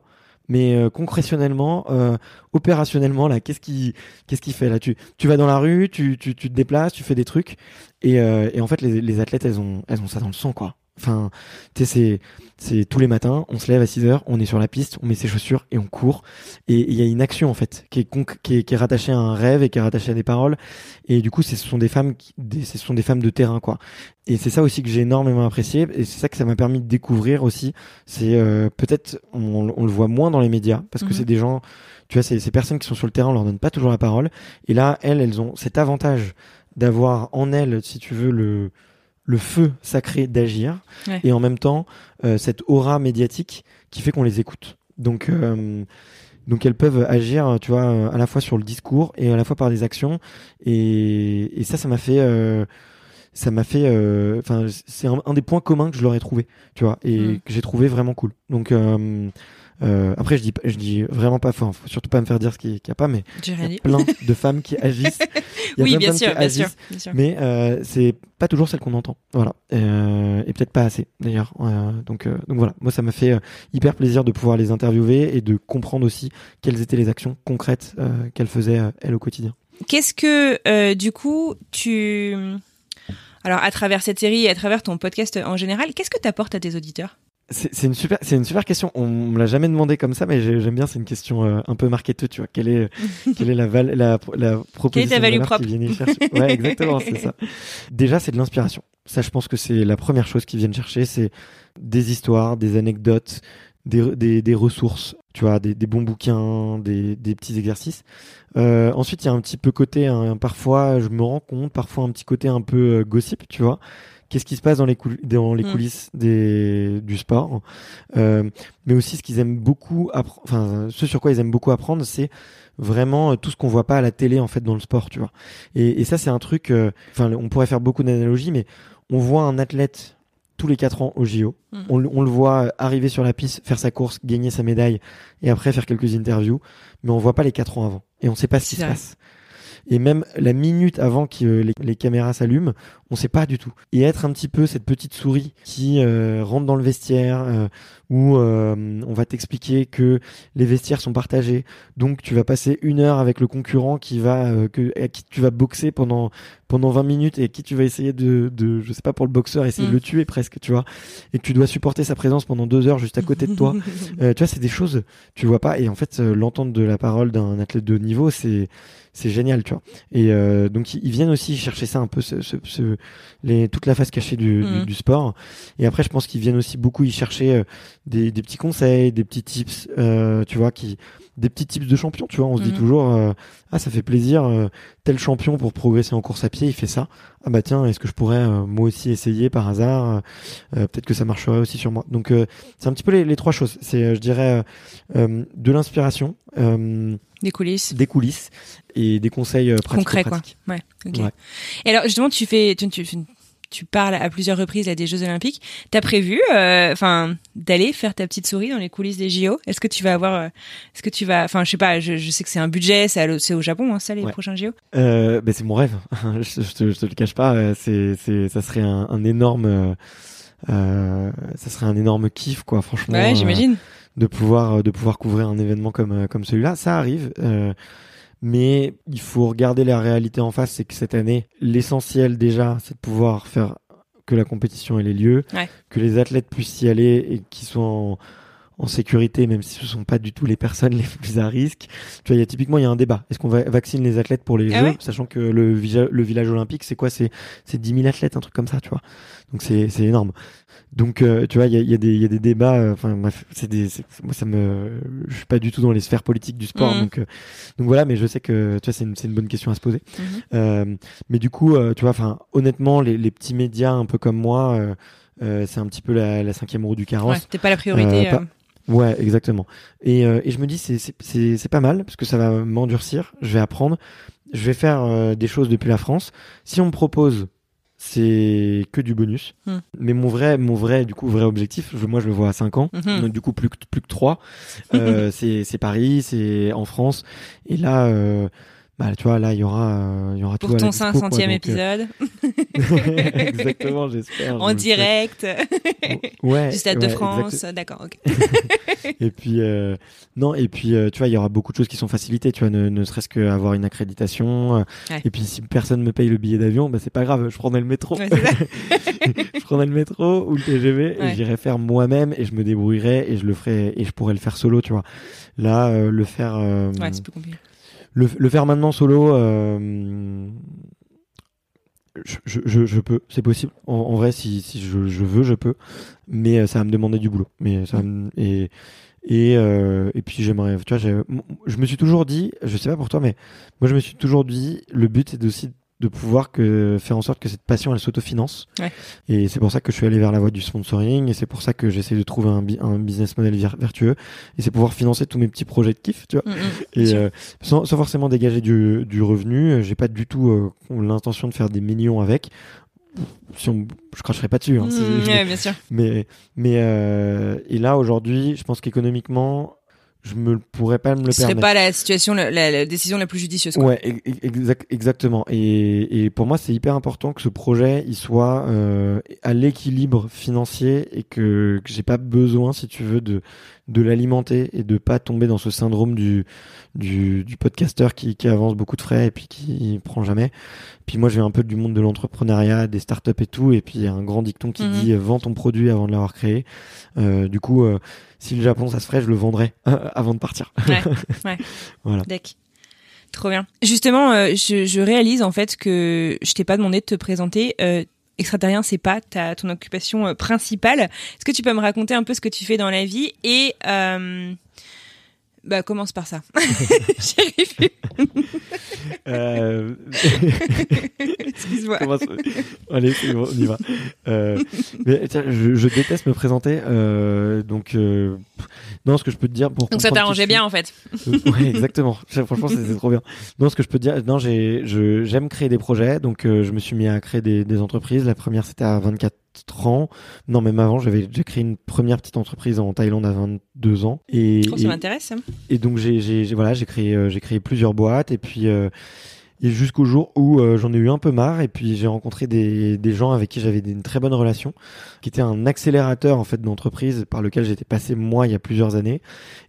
Mais euh, concrétionnellement euh, opérationnellement là qu'est-ce qui qu'est-ce qui fait? Là tu tu vas dans la rue tu tu, tu te déplaces tu fais des trucs. Et, euh, et en fait les, les athlètes elles ont elles ont ça dans le sang quoi enfin tu sais c'est tous les matins on se lève à 6 heures on est sur la piste on met ses chaussures et on court. Et il y a une action en fait qui est, conc- qui est qui est rattachée à un rêve et qui est rattachée à des paroles. Et du coup ce sont des femmes qui, des, ce sont des femmes de terrain quoi. Et c'est ça aussi que j'ai énormément apprécié et c'est ça que ça m'a permis de découvrir aussi. C'est euh, peut-être on, on le voit moins dans les médias parce que Mhm. c'est des gens tu vois c'est ces personnes qui sont sur le terrain on leur donne pas toujours la parole. Et là elles elles ont cet avantage d'avoir en elles si tu veux le le feu sacré d'agir Ouais. et en même temps euh, cette aura médiatique qui fait qu'on les écoute donc euh, donc elles peuvent agir tu vois euh, à la fois sur le discours et à la fois par des actions et, et ça ça m'a fait euh, ça m'a fait enfin c'est un, un des points communs que je leur ai trouvé tu vois et Mm. que j'ai trouvé vraiment cool donc euh, après je dis pas- je dis vraiment pas enfin faut surtout pas me faire dire ce qu'il n'y a pas mais [laughs] il y a plein de femmes qui agissent. Il y a Oui, plein bien sûr, bien sûr, agissent, bien sûr. mais euh, c'est pas toujours celle qu'on entend. Voilà. Euh, et peut-être pas assez d'ailleurs. Euh, donc donc voilà. Moi ça m'a fait hyper plaisir de pouvoir les interviewer et de comprendre aussi quelles étaient les actions concrètes qu'elles faisaient elles au quotidien. Qu'est-ce que, du coup, tu... Alors, à travers cette série et à travers ton podcast en général, qu'est-ce que tu apportes à tes auditeurs? C'est une super, c'est une super question. On me l'a jamais demandé comme ça, mais j'ai- j'aime bien. C'est une question euh, un peu marketeuse, tu vois. Quelle est, [laughs] quelle est la, val, la, la proposition value valeur propre qui viennent chercher? Ouais, exactement, c'est ça. Déjà, c'est de l'inspiration. Ça, je pense que c'est la première chose qu'ils viennent chercher, c'est des histoires, des anecdotes, des, des, des ressources, tu vois, des, des bons bouquins, des, des petits exercices. Euh, ensuite, il y a un petit peu côté, hein, parfois, je me rends compte, parfois un petit côté un peu euh, gossip, tu vois. Qu'est-ce qui se passe dans les, coul- dans les Mm. coulisses des, du sport. Euh, mais aussi ce qu'ils aiment beaucoup enfin ce sur quoi ils aiment beaucoup apprendre c'est vraiment euh, tout ce qu'on voit pas à la télé en fait dans le sport tu vois. Et, et ça c'est un truc euh, enfin on pourrait faire beaucoup d'analogies mais on voit un athlète tous les quatre ans au JO Mhm. on, le- on le voit arriver sur la piste faire sa course gagner sa médaille et après faire quelques interviews mais on voit pas les quatre ans avant. Et on sait pas ce qui se passe et même la minute avant que euh, les, caméras s'allument, on sait pas du tout. Et être un petit peu cette petite souris qui euh, rentre dans le vestiaire, euh, où on va t'expliquer que les vestiaires sont partagés, donc tu vas passer une heure avec le concurrent qui va, qui tu vas boxer pendant pendant 20 minutes et qui tu vas essayer de, de je sais pas pour le boxeur essayer Mm. de le tuer presque, tu vois, et que tu dois supporter sa présence pendant deux heures juste à côté de toi. [laughs] Euh, tu vois, c'est des choses tu vois pas et en fait euh, l'entente de la parole d'un athlète de haut niveau c'est c'est génial tu vois. Et euh, donc ils viennent aussi chercher ça un peu, ce, ce, ce les, toute la face cachée du, du, du sport. Et après, je pense qu'ils viennent aussi beaucoup y chercher euh, des, des petits conseils, des petits tips, euh, tu vois, qui des petits tips de champion, tu vois. On se dit Mhm. toujours, euh, ah, ça fait plaisir, euh, tel champion pour progresser en course à pied, il fait ça. Ah bah tiens, est-ce que je pourrais euh, moi aussi essayer par hasard Peut-être que ça marcherait aussi sur moi. Donc c'est un petit peu les, les trois choses. C'est, je dirais, de l'inspiration, Des coulisses. des coulisses et des conseils pratiques. Concrets, quoi. Ouais. ok. Ouais. Et alors, justement, tu fais, tu, tu, tu parles à plusieurs reprises à des Jeux Olympiques. T'as prévu, euh, d'aller faire ta petite souris dans les coulisses des JO Est-ce que tu vas avoir, euh, est-ce que tu vas, enfin, je sais pas, je, je sais que c'est un budget, c'est, au Japon, hein, ça, les Ouais. prochains JO. Euh, ben c'est mon rêve. [laughs] je, je, te, je te le cache pas. euh, C'est, c'est, ça serait un, un énorme, ça serait un énorme kiff, quoi. Franchement, Ouais, j'imagine. de pouvoir, de pouvoir couvrir un événement comme, comme celui-là, ça arrive. Mais il faut regarder la réalité en face. C'est que cette année, l'essentiel déjà, c'est de pouvoir faire que la compétition ait lieu, Ouais. que les athlètes puissent y aller et qu'ils soient en, en sécurité, même si ce sont pas du tout les personnes [laughs] les plus à risque. Tu vois, il y a typiquement il y a un débat. Est-ce qu'on va vaccine les athlètes pour les Ah Jeux, ouais sachant que le, le village olympique, c'est quoi? C'est c'est 10 000 athlètes, un truc comme ça, tu vois. Donc c'est c'est énorme. Donc euh, tu vois, il y a, il y, a des- y a des débats. euh, Enfin bref, c'est des, moi ça me, je suis pas du tout dans les sphères politiques du sport, Mhm. donc euh, donc voilà. Mais je sais que tu vois, c'est une, c'est une bonne question à se poser. Mhm. Euh, mais du coup, euh, tu vois, enfin honnêtement, les, les petits médias un peu comme moi, euh, euh, c'est un petit peu la, la cinquième roue du carrosse. Ouais, t'es pas la priorité. Euh, pas- euh. Ouais, exactement. Et, euh, et je me dis, c'est- pas mal, parce que ça va m'endurcir, je vais apprendre, je vais faire euh, des choses depuis la France. Si on me propose, c'est que du bonus. Hmm. Mais mon vrai, mon vrai, du coup, vrai objectif, je, moi je le vois à 5 ans, Mhm. donc du coup plus que, plus que 3. Euh, [laughs] c'est c'est Paris, c'est en France. Et là, euh, bah, tu vois, là, il y aura, euh, il y aura tout Pour à la ton dispo, quoi, 500e donc, euh, épisode, [laughs] Exactement, [laughs] j'espère. je en direct. Ouais. du Stade ouais, de France. D'accord, ok. [laughs] et puis euh, non et puis euh, tu vois il y aura beaucoup de choses qui sont facilitées tu vois ne, ne serait-ce qu'avoir une accréditation Ouais. et puis si personne me paye le billet d'avion bah c'est pas grave je prendrai le métro Ouais, je prendrai le métro ou le TGV et j'irai faire moi-même et je me débrouillerai et je le ferai et je pourrai le faire solo tu vois là euh, le faire Ouais, c'est plus compliqué. Le, faire maintenant solo euh, je, peux, c'est possible. En, vrai, si, je, veux, je peux. Mais euh, ça va me demander du boulot. Mais ça et euh, et puis j'aimerais, tu vois, je me suis toujours dit, je sais pas pour toi, mais moi je me suis toujours dit, le but c'est aussi de pouvoir que faire en sorte que cette passion elle s'autofinance. Ouais. Et c'est pour ça que je suis allé vers la voie du sponsoring et c'est pour ça que j'essaie de trouver un, un business model ver- vertueux et c'est pouvoir financer tous mes petits projets de kiff, tu vois. Mm, mm. Et euh, sans, sans forcément dégager du, du revenu, euh, j'ai pas du tout euh, l'intention de faire des millions avec. Si on, je cracherai pas dessus. Hein, Mm, ouais, bien sûr. mais mais euh, et là aujourd'hui, je pense qu'économiquement, je me pourrais pas me le Ce serait permettre. pas la situation, la, la- la décision la plus judicieuse. Quoi. Ouais, ex- exact, exactement. Et, et pour moi, c'est hyper important que ce projet, il soit euh, à l'équilibre financier et que, que j'ai pas besoin, si tu veux, de de l'alimenter et de pas tomber dans ce syndrome du du, du podcasteur qui, qui avance beaucoup de frais et puis qui prend jamais. Puis moi, je viens un peu du monde de l'entrepreneuriat, des startups et tout. Et puis il y a un grand dicton qui Mhm. dit euh, vends ton produit avant de l'avoir créé. Euh, du coup, euh, si le Japon ça se ferait, je le vendrais [laughs] avant de partir. Ouais, ouais. [laughs] Voilà. Deck. Trop bien. Justement, euh, je, je réalise en fait que je t'ai pas demandé de te présenter. Extraterrien, c'est pas ta ton occupation euh, principale. Est-ce que tu peux me raconter un peu ce que tu fais dans la vie et euh, bah commence par ça. [laughs] J'y arrive. Euh... [laughs] Excuse-moi. Allez, bon, on y va. Euh, mais tiens, je, je déteste me présenter, euh, donc non, ce que je peux te dire pour Donc ça t'arrangeait bien en fait. exactement. [laughs] Franchement, c'est trop bien. Non, ce que je peux te dire, non, j'aime créer des projets, donc je me suis mis à créer des, des entreprises. La première, c'était à 24 ans. Non, même avant, j'avais déjà créé une première petite entreprise en Thaïlande à 22 ans. Et, Oh, ça m'intéresse. hein. et donc j'ai j'ai j'ai- voilà j'ai créé euh, j'ai créé plusieurs boîtes et puis euh, et jusqu'au jour où euh, j'en ai eu un peu marre et puis j'ai rencontré des des gens avec qui j'avais une très bonne relation qui était un accélérateur en fait d'entreprise par lequel j'étais passé moi il y a plusieurs années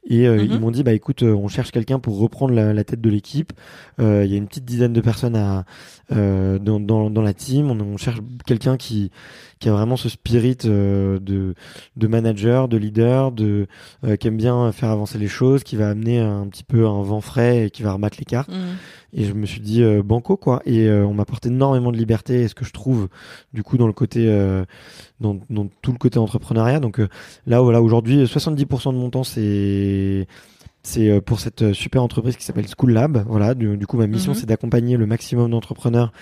et euh, Mhm. ils m'ont dit bah écoute euh, on cherche quelqu'un pour reprendre la, la tête de l'équipe Euh, il y a une petite dizaine de personnes à euh, dans, dans dans la team on, on cherche quelqu'un qui qui a vraiment ce spirit euh, de de manager de leader de euh, qui aime bien faire avancer les choses, qui va amener un petit peu un vent frais et qui va rebattre les cartes. Mhm. Et je me suis dit banco quoi. Et on m'apporte énormément de liberté. Et ce que je trouve du coup dans le côté dans, dans, tout le côté entrepreneuriat. Donc là voilà aujourd'hui 70% de mon temps c'est c'est pour cette super entreprise qui s'appelle School Lab. Voilà, du, coup ma mission mhm. c'est d'accompagner le maximum d'entrepreneurs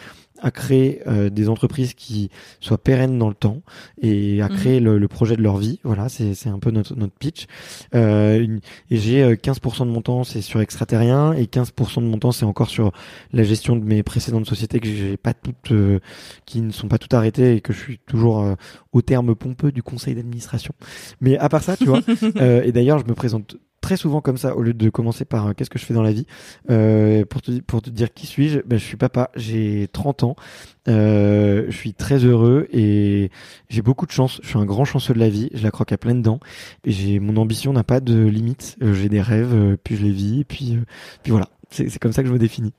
à créer euh, des entreprises qui soient pérennes dans le temps et à mhm. créer le, projet de leur vie. Voilà, c'est un peu notre notre pitch. Euh, et j'ai 15% euh, de mon temps c'est sur extraterrien et 15% de mon temps c'est encore sur la gestion de mes précédentes sociétés que j'ai pas toutes euh, qui ne sont pas toutes arrêtées et que je suis toujours au terme pompeux du conseil d'administration. Mais à part ça, tu vois. [laughs] et d'ailleurs, je me présente très souvent comme ça au lieu de commencer par euh, qu'est-ce que je fais dans la vie euh, pour te pour te dire qui suis-je ben je suis papa j'ai 30 ans euh, je suis très heureux et j'ai beaucoup de chance je suis un grand chanceux de la vie je la croque à pleines dents et j'ai mon ambition n'a pas de limite euh, j'ai des rêves euh, puis je les vis puis puis voilà c'est comme ça que je me définis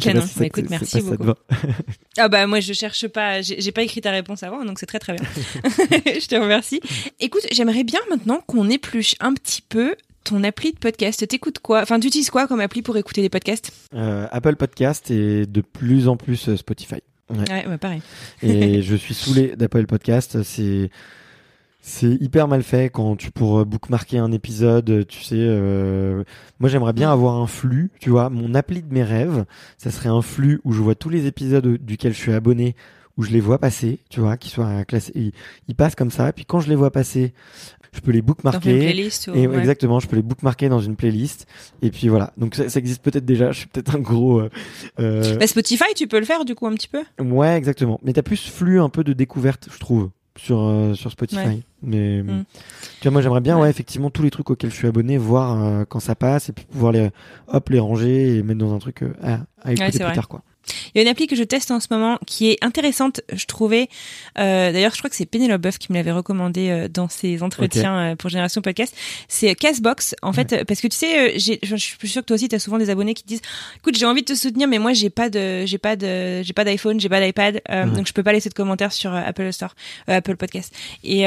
Canon. Bah, écoute, merci beaucoup. [laughs] ah bah moi je cherche pas, j'ai pas écrit ta réponse avant, donc c'est très très bien. [laughs] je te remercie. Écoute, j'aimerais bien maintenant qu'on épluche un petit peu ton appli de podcast. T'écoutes quoi? Enfin, tu utilises quoi comme appli pour écouter des podcasts? Euh, Apple Podcast et de plus en plus euh, Spotify. Ouais, ouais, pareil. et [laughs] je suis saoulé d'Apple Podcast. C'est c'est hyper mal fait quand tu pour bookmarker un épisode, tu sais. Euh, moi, j'aimerais bien avoir un flux, tu vois. Mon appli de mes rêves, ça serait un flux où je vois tous les épisodes duquel je suis abonné, où je les vois passer, tu vois, qui soient classés. Ils, passent comme ça. Et puis quand je les vois passer, je peux les bookmarker. Dans une playlist, et exactement, je peux les bookmarker dans une playlist. Et puis voilà. Donc ça, ça existe peut-être déjà. [laughs] Je suis peut-être un gros. Euh, euh... Bah, Spotify, tu peux le faire du coup un petit peu? Ouais, exactement. Mais t'as plus flux un peu de découverte, je trouve sur euh, sur Spotify. Mais mm. tu vois, moi j'aimerais bien, ouais. effectivement, tous les trucs auxquels je suis abonné, voir euh, quand ça passe et puis pouvoir les hop les ranger et mettre dans un truc euh, à, à écouter plus tard, quoi. Il y a une appli que je teste en ce moment qui est intéressante, je trouvais. Euh, D'ailleurs, je crois que c'est Pénélope Boeuf qui me l'avait recommandé euh, dans ses entretiens euh, pour Génération Podcast. C'est Castbox, en fait, parce que tu sais, euh, je suis sûre que toi aussi, tu as souvent des abonnés qui te disent, écoute, j'ai envie de te soutenir, mais moi, j'ai pas de, j'ai pas de, j'ai pas d'iPhone, j'ai pas d'iPad, donc je peux pas laisser de commentaires sur Apple Store, Apple Podcast. Et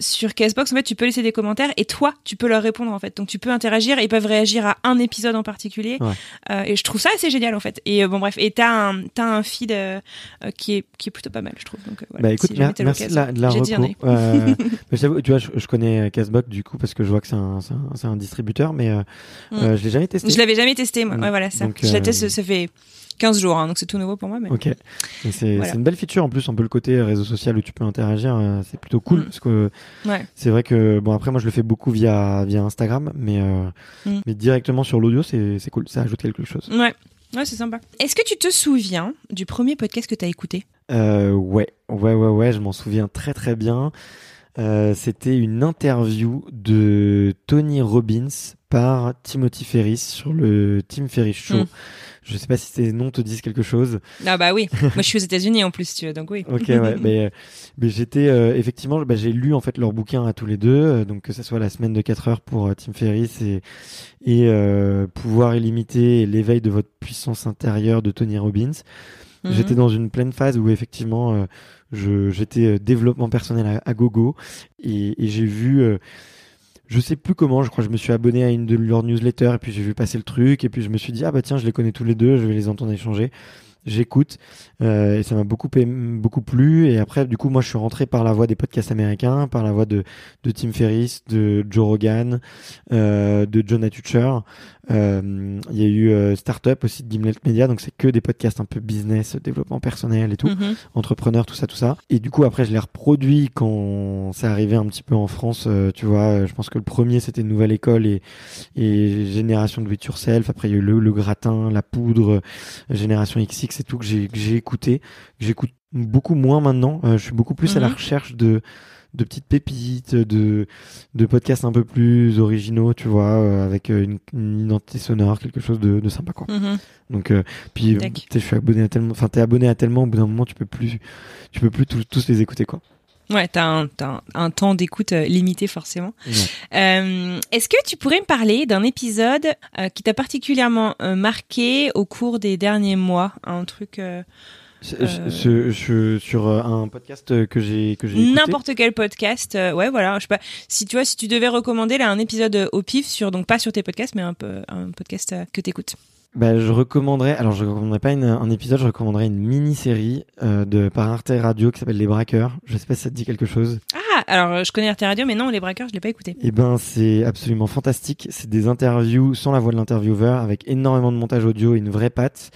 sur Castbox, en fait, tu peux laisser des commentaires et toi, tu peux leur répondre en fait. Donc, tu peux interagir. Ils peuvent réagir à un épisode en particulier. Euh, et je trouve ça assez génial en fait. Et euh, bon, bref. Et t'as un t'as un feed euh, qui est qui est plutôt pas mal, je trouve. Donc, voilà, bah écoute, merci de la, de la reco. [laughs] tu vois, je, connais Castbox du coup parce que je vois que c'est un un, un, distributeur, mais mm. je l'ai jamais testé. Je l'avais jamais testé. Moi. Ouais, voilà ça. Donc, je la teste. Ça fait 15 jours, hein, donc c'est tout nouveau pour moi. Mais... Ok. C'est une belle feature en plus, un peu le côté réseau social où tu peux interagir, euh, c'est plutôt cool mm. parce que ouais. c'est vrai que bon après moi je le fais beaucoup via via Instagram, mais euh, mm. mais directement sur l'audio c'est c'est cool, ça ajoute quelque chose. Ouais. Ouais, c'est sympa. Est-ce que tu te souviens du premier podcast que tu as écouté? Euh, Ouais, ouais, ouais, ouais, je m'en souviens très très bien. Euh, c'était une interview de Tony Robbins par Timothy Ferris sur le Tim Ferris Show. Mm. Je sais pas si ces noms te disent quelque chose. Ah bah oui. Moi je suis aux États-Unis en plus, tu vois, donc oui. [laughs] ok, ouais. mais, mais j'étais euh, effectivement, bah, j'ai lu en fait leur bouquin à tous les deux, euh, donc que ce soit la semaine de 4 heures pour euh, Tim Ferriss et et pouvoir illimité l'éveil de votre puissance intérieure de Tony Robbins. Mhm. J'étais dans une pleine phase où effectivement, j'étais développement personnel à, à gogo et, et j'ai vu je sais plus comment, je crois que je me suis abonné à une de leurs newsletters et puis j'ai vu passer le truc et puis je me suis dit ah bah tiens je les connais tous les deux, je vais les entendre échanger. J'écoute euh, et ça m'a beaucoup beaucoup plu et après du coup moi je suis rentré par la voie des podcasts américains par la voie de, de Tim Ferriss de Joe Rogan euh, de Jonah Tutcher il y a eu euh, Startup aussi de Gimlet Media donc c'est que des podcasts un peu business développement personnel et tout mm-hmm. entrepreneur tout ça tout ça et du coup après je l'ai reproduit quand c'est arrivé un petit peu en France euh, tu vois je pense que le premier c'était Nouvelle École et, et Génération de It Yourself après il y a eu le, le gratin la poudre Génération XX c'est tout que j'ai j'ai écouté, que j'écoute beaucoup moins maintenant. Euh, je suis beaucoup plus à la mhm. recherche de de petites pépites, de de podcasts un peu plus originaux, tu vois, euh, avec euh, une, identité sonore, quelque chose de, de sympa quoi. Mhm. Donc puis je suis abonné à tellement, enfin t'es abonné à tellement, au bout d'un moment tu peux plus, tu peux plus tous les écouter quoi. Ouais, t'as un, as un, temps d'écoute euh, limité forcément. Euh, Est-ce que tu pourrais me parler d'un épisode euh, qui t'a particulièrement euh, marqué au cours des derniers mois, un truc sur un podcast que j'ai que j'ai n'importe quel podcast ouais voilà je sais pas si tu vois si tu devais recommander là un épisode au pif sur donc pas sur tes podcasts mais un peu un podcast que t'écoutes bah, je recommanderais, alors je recommanderais pas une- un épisode, je recommanderais une mini-série euh, de par Arte Radio qui s'appelle Les Braqueurs. Je sais pas si ça te dit quelque chose. Ah, alors euh, je connais RT Radio, mais non, les braqueurs, je l'ai pas écouté. Eh ben, c'est absolument fantastique. C'est des interviews sans la voix de l'intervieweur, avec énormément de montage audio et une vraie patte.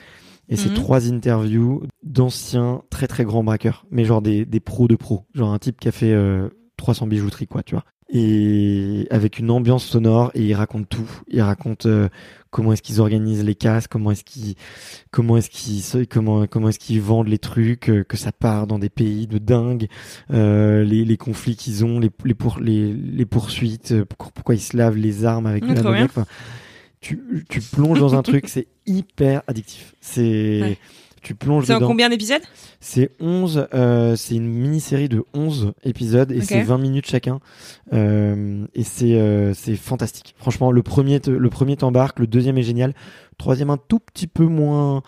Et c'est Mhm. trois interviews d'anciens très très grands braqueurs, mais genre des, des pros de pros. Genre un type qui a fait euh, 300 bijouteries, quoi, tu vois. Et avec une ambiance sonore, et il raconte tout. Il raconte euh, comment est-ce qu'ils organisent les casses, comment est-ce qu'ils, comment est-ce qu'ils, comment, comment est-ce qu'ils vendent les trucs, euh, que ça part dans des pays de dingue, euh, les, les conflits qu'ils ont, les, les, pour, les, les poursuites, euh, pourquoi, ils se lavent les armes avec Mmh, la tu, tu plonges dans un truc, [laughs] c'est hyper addictif. C'est, Ouais. tu plonges C'est en combien d'épisodes C'est 11, euh, c'est une mini-série de 11 épisodes et c'est 20 minutes chacun. Euh, et c'est euh, fantastique. Franchement, le premier te- le premier t'embarque, le deuxième est génial, le troisième un tout petit peu moins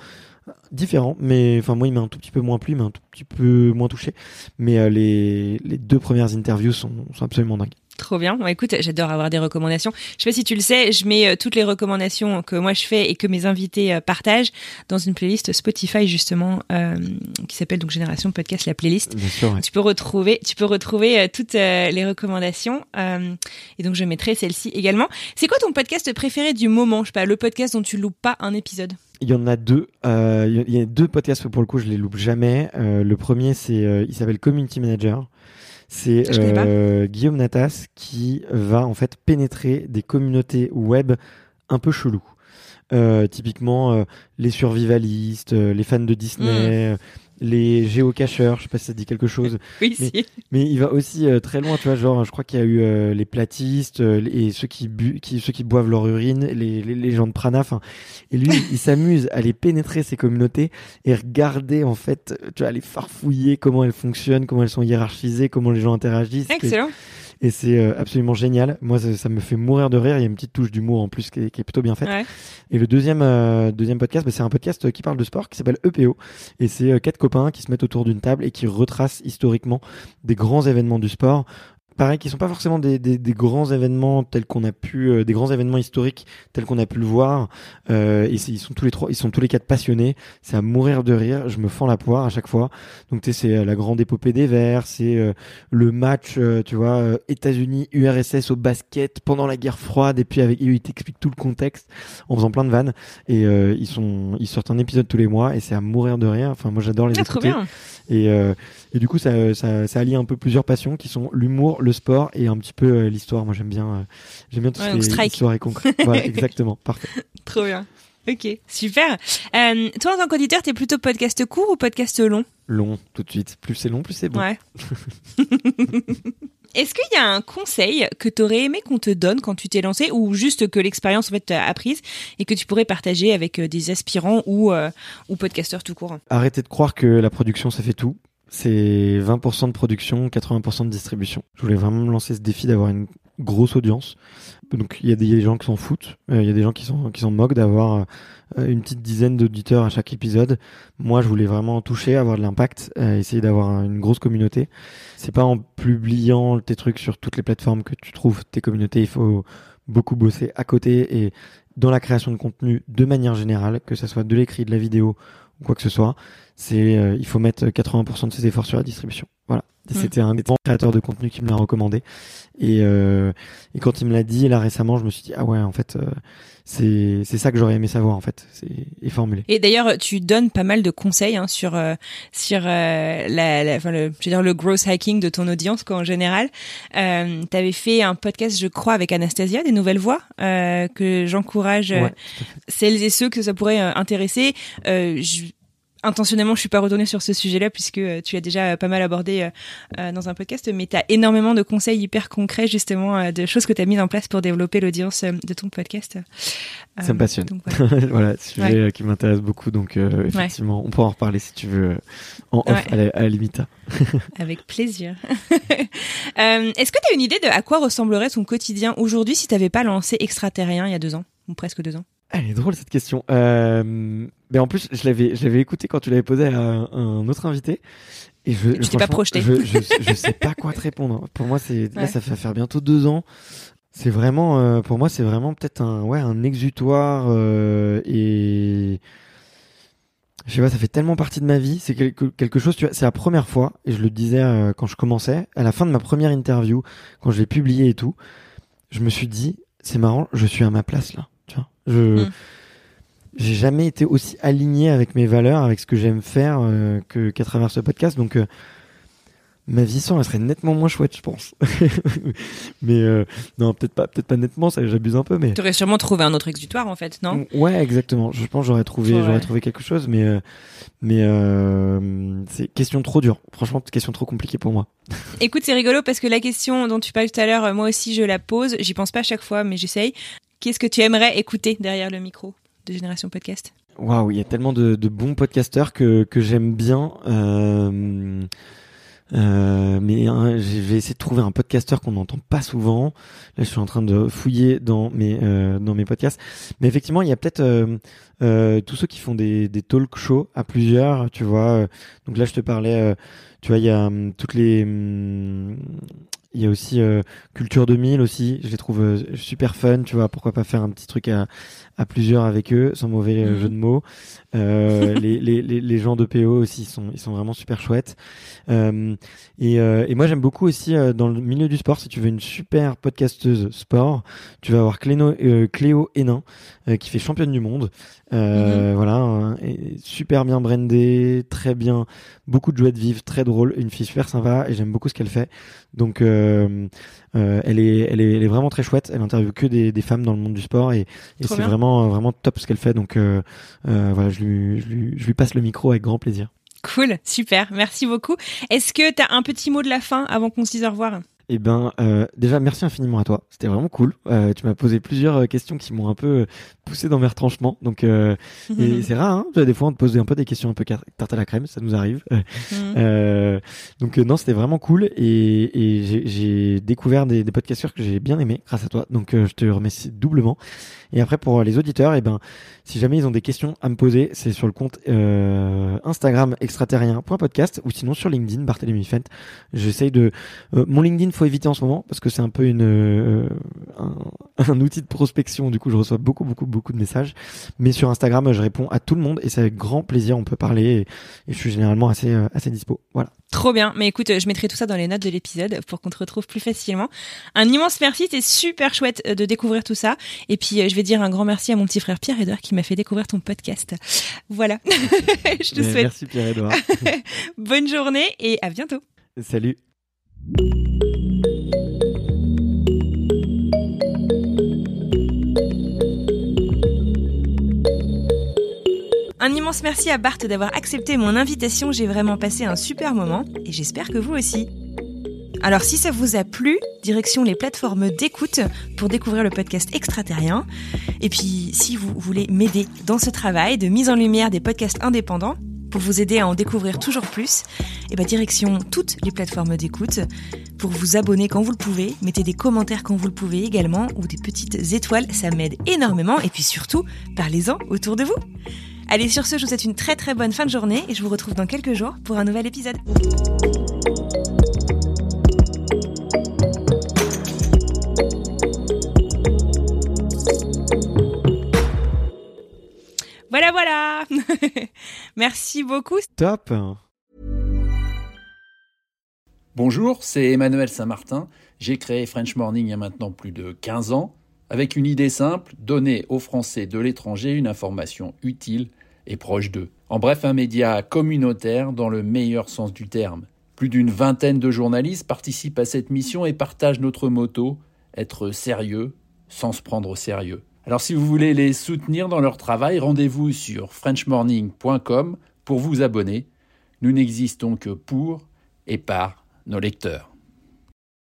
différent, mais enfin moi il m'a un tout petit peu moins plu, mais un tout petit peu moins touché. Mais euh, les les deux premières interviews sont, sont absolument dingues. Trop bien. Bon, écoute, j'adore avoir des recommandations. Je sais pas si tu le sais, je mets euh, toutes les recommandations que moi je fais et que mes invités euh, partagent dans une playlist Spotify justement euh, qui s'appelle donc Génération Podcast, la playlist. Bien sûr. ouais. Tu peux retrouver, tu peux retrouver toutes les recommandations euh, et donc je mettrai celle-ci également. C'est quoi ton podcast préféré du moment? Je sais pas, le podcast dont tu loupes pas un épisode. Il y en a deux. Euh, il y a- deux podcasts pour le coup, je les loupe jamais. Le premier, c'est, il s'appelle Community Manager. C'est euh, Guillaume Natas qui va en fait pénétrer des communautés web un peu chelous. Euh, typiquement euh, les survivalistes, euh, les fans de Disney, euh, les géocacheurs, je sais pas si ça te dit quelque chose. Oui, Mais- si. Mais il va aussi euh, très loin, tu vois, genre je crois qu'il y a eu euh, les platistes euh, et ceux qui, bu qui ceux qui boivent leur urine, les, les, les gens de prana, enfin, et lui il s'amuse à aller pénétrer ces communautés et regarder en fait, tu vois, les farfouiller, comment elles fonctionnent, comment elles sont hiérarchisées, comment les gens interagissent. Excellent. Et c'est euh, absolument génial. Moi ça, ça me fait mourir de rire. Il y a une petite touche d'humour en plus qui est, qui est plutôt bien faite. Ouais. Et le deuxième, euh, deuxième podcast, bah, c'est un podcast qui parle de sport qui s'appelle EPO. Et c'est euh, quatre copains qui se mettent autour d'une table et qui retracent historiquement des grands événements du sport. Pareil, qui sont pas forcément des, des, des grands événements tels qu'on a pu, euh, des grands événements historiques tels qu'on a pu le voir. Euh, et ils sont tous les trois, ils sont tous les quatre passionnés. C'est à mourir de rire. Je me fends la poire à chaque fois. Donc tu sais, c'est euh, la grande épopée des Verts, c'est euh, le match, euh, tu vois, euh, États-Unis URSS au basket pendant la guerre froide. Et puis avec, ils t'expliquent tout le contexte en faisant plein de vannes. Et euh, ils sont, ils sortent un épisode tous les mois et c'est à mourir de rire. Enfin, moi j'adore les Ah, trop bien. Et, euh, et du coup, ça, ça, ça allie un peu plusieurs passions qui sont l'humour, le sport et un petit peu euh, l'histoire. Moi, j'aime bien, euh, j'aime bien tout Ouais, ce qui est Strike. histoire et concret. [laughs] voilà, [laughs] exactement, parfait. Trop bien. Ok, super. Euh, toi, en tant qu'auditeur, t'es plutôt podcast court ou podcast long? Long, tout de suite. Plus c'est long, plus c'est bon. Ouais. [laughs] Est-ce qu'il y a un conseil que t'aurais aimé qu'on te donne quand tu t'es lancé ou juste que l'expérience en fait t'a apprise et que tu pourrais partager avec euh, des aspirants ou, euh, ou podcasteurs tout court? Arrêtez de croire que la production, ça fait tout. C'est 20% de production, 80% de distribution. Je voulais vraiment me lancer ce défi d'avoir une grosse audience. Donc il y a des gens qui s'en foutent, euh, il y a des gens qui s'en moquent d'avoir euh, une petite dizaine d'auditeurs à chaque épisode. Moi, je voulais vraiment en toucher, avoir de l'impact, euh, essayer d'avoir une grosse communauté. C'est pas en publiant tes trucs sur toutes les plateformes que tu trouves tes communautés. Il faut beaucoup bosser à côté et dans la création de contenu de manière générale, que ça soit de l'écrit, de la vidéo ou quoi que ce soit. C'est euh, il faut mettre 80% de ses efforts sur la distribution. Voilà. Mm. C'était un des créateurs de contenu qui me l'a recommandé. Et, euh, et quand il me l'a dit là récemment, je me suis dit ah ouais en fait euh, c'est c'est ça que j'aurais aimé savoir en fait. Et formulé. Et d'ailleurs, tu donnes pas mal de conseils hein, sur euh, sur euh, la, la- enfin le, je veux dire le growth hacking de ton audience quoi en général. Euh, T'avais fait un podcast, je crois, avec Anastasia, des nouvelles voix, euh, que j'encourage euh, Ouais, celles et ceux que ça pourrait euh, intéresser. Euh, je- Intentionnellement, je suis pas retournée sur ce sujet-là puisque euh, tu as déjà euh, pas mal abordé euh, dans un podcast, mais tu as énormément de conseils hyper concrets justement de choses que tu as mises en place pour développer l'audience de ton podcast. Ça Euh, me passionne. donc voilà. [laughs] voilà, sujet Ouais. qui m'intéresse beaucoup. Donc euh, effectivement, on pourra en reparler si tu veux euh, en off Ouais. à, la, à la limite. [laughs] Avec plaisir. [laughs] Euh, Est-ce que tu as une idée de à quoi ressemblerait ton quotidien aujourd'hui si tu n'avais pas lancé Extraterrien il y a deux ans ou presque deux ans? Elle est drôle cette question. Euh, mais en plus, je l'avais, je l'avais écouté quand tu l'avais posé à un, un autre invité. Et je, t'es pas projeté. Je, je, je sais pas quoi te répondre. Pour moi, c'est là, ça fait faire bientôt deux ans. C'est vraiment, euh, pour moi, c'est vraiment peut-être un, ouais, un exutoire euh, et je sais pas, ça fait tellement partie de ma vie. C'est quelque, quelque chose, tu vois, c'est la première fois et je le disais euh, quand je commençais, à la fin de ma première interview, quand je l'ai publié et tout, je me suis dit, c'est marrant, je suis à ma place là. Tu vois, je Mm. j'ai jamais été aussi aligné avec mes valeurs, avec ce que j'aime faire euh, que qu'à travers ce podcast. Donc euh, ma vie sans, elle serait nettement moins chouette, je pense. [laughs] mais euh, non, peut-être pas, peut-être pas nettement, ça j'abuse un peu, mais Tu aurais sûrement trouvé un autre exutoire en fait, non? Ouais, exactement. Je pense que j'aurais trouvé, Ouais. j'aurais trouvé quelque chose, mais euh, mais euh, c'est question trop dure. Franchement, question trop compliquée pour moi. Écoute, c'est rigolo parce que la question dont tu parlais tout à l'heure, moi aussi je la pose. J'y pense pas à chaque fois, mais j'essaye. Qu'est-ce que tu aimerais écouter derrière le micro de Génération Podcast? Waouh, il y a tellement de, bons podcasteurs que, que j'aime bien. Euh, euh, mais hein, je vais essayer de trouver un podcasteur qu'on n'entend pas souvent. Là, je suis en train de fouiller dans mes euh, dans mes podcasts. Mais effectivement, il y a peut-être tous ceux qui font des, des talk shows à plusieurs. Tu vois. Donc là, je te parlais. tu vois, il y a hum, toutes les. Il y a aussi euh, Culture 2000 aussi. Je les trouve euh, super fun. Tu vois, pourquoi pas faire un petit truc à à plusieurs avec eux, sans mauvais euh, Mhm. jeu de mots. Euh, [laughs] les, les, les, gens de PO aussi ils sont, ils sont vraiment super chouettes. Euh, et, euh, et moi j'aime beaucoup aussi euh, dans le milieu du sport, si tu veux une super podcasteuse sport, tu vas avoir Cléno, euh, Cléo Hénin euh, qui fait championne du monde. Euh, Voilà, hein, et super bien brandée, très bien, beaucoup de joie de vivre, très drôle, une fille super sympa et j'aime beaucoup ce qu'elle fait. Donc euh, euh, elle, est, elle, est, elle est vraiment très chouette. Elle interviewe que des, des femmes dans le monde du sport et, c'est vraiment vraiment top ce qu'elle fait. Donc euh, euh, voilà, je je, lui, je lui passe le micro avec grand plaisir. Cool, super, merci beaucoup. Est-ce que tu as un petit mot de la fin avant qu'on se dise au revoir? Eh ben, euh, déjà, merci infiniment à toi. C'était vraiment cool. Euh, tu m'as posé plusieurs euh, questions qui m'ont un peu euh, poussé dans mes retranchements. Donc, euh, et [laughs] c'est rare. Hein des fois, on te pose un peu des questions un peu tarte à la crème. Ça nous arrive. Euh, Mhm. donc, non, c'était vraiment cool. Et, et j'ai- découvert des, des podcasteurs que j'ai bien aimés grâce à toi. Donc, je te remercie doublement. Et après, pour les auditeurs, eh ben, si jamais ils ont des questions à me poser, c'est sur le compte euh, Instagram extraterrien.podcast ou sinon sur LinkedIn, Barthélemy Fent. J'essaye de... euh, mon LinkedIn, faut éviter en ce moment parce que c'est un peu une, euh, un, [laughs] un outil de prospection. Du coup, je reçois beaucoup, beaucoup, beaucoup de messages. Mais sur Instagram, je réponds à tout le monde et c'est avec grand plaisir. On peut parler et, et je suis généralement assez, euh, assez dispo. Voilà. Trop bien. Mais écoute, je mettrai tout ça dans les notes de l'épisode pour qu'on te retrouve plus facilement. Un immense merci, c'était super chouette euh, de découvrir tout ça. Et puis, euh, je vais dire un grand merci à mon petit frère Pierre-Edouard qui m'a fait découvrir ton podcast. Voilà. [laughs] je te Mais souhaite Merci Pierre-Edouard. [laughs] bonne journée et à bientôt. Salut. Un immense merci à Bart d'avoir accepté mon invitation. J'ai vraiment passé un super moment et j'espère que vous aussi. Alors si ça vous a plu, direction les plateformes d'écoute pour découvrir le podcast extraterrien. Et puis si vous voulez m'aider dans ce travail de mise en lumière des podcasts indépendants, pour vous aider à en découvrir toujours plus, et ben direction toutes les plateformes d'écoute pour vous abonner quand vous le pouvez, mettez des commentaires quand vous le pouvez également ou des petites étoiles, ça m'aide énormément et puis surtout, parlez-en autour de vous. Allez, sur ce, je vous souhaite une très très bonne fin de journée et je vous retrouve dans quelques jours pour un nouvel épisode. Voilà, voilà [laughs] Merci beaucoup. Top. Bonjour, c'est Emmanuel Saint-Martin. J'ai créé French Morning il y a maintenant plus de 15 ans, avec une idée simple, donner aux Français de l'étranger une information utile et proche d'eux. En bref, un média communautaire dans le meilleur sens du terme. Plus d'une vingtaine de journalistes participent à cette mission et partagent notre motto, être sérieux sans se prendre au sérieux. Alors si vous voulez les soutenir dans leur travail, rendez-vous sur frenchmorning.com pour vous abonner. Nous n'existons que pour et par nos lecteurs.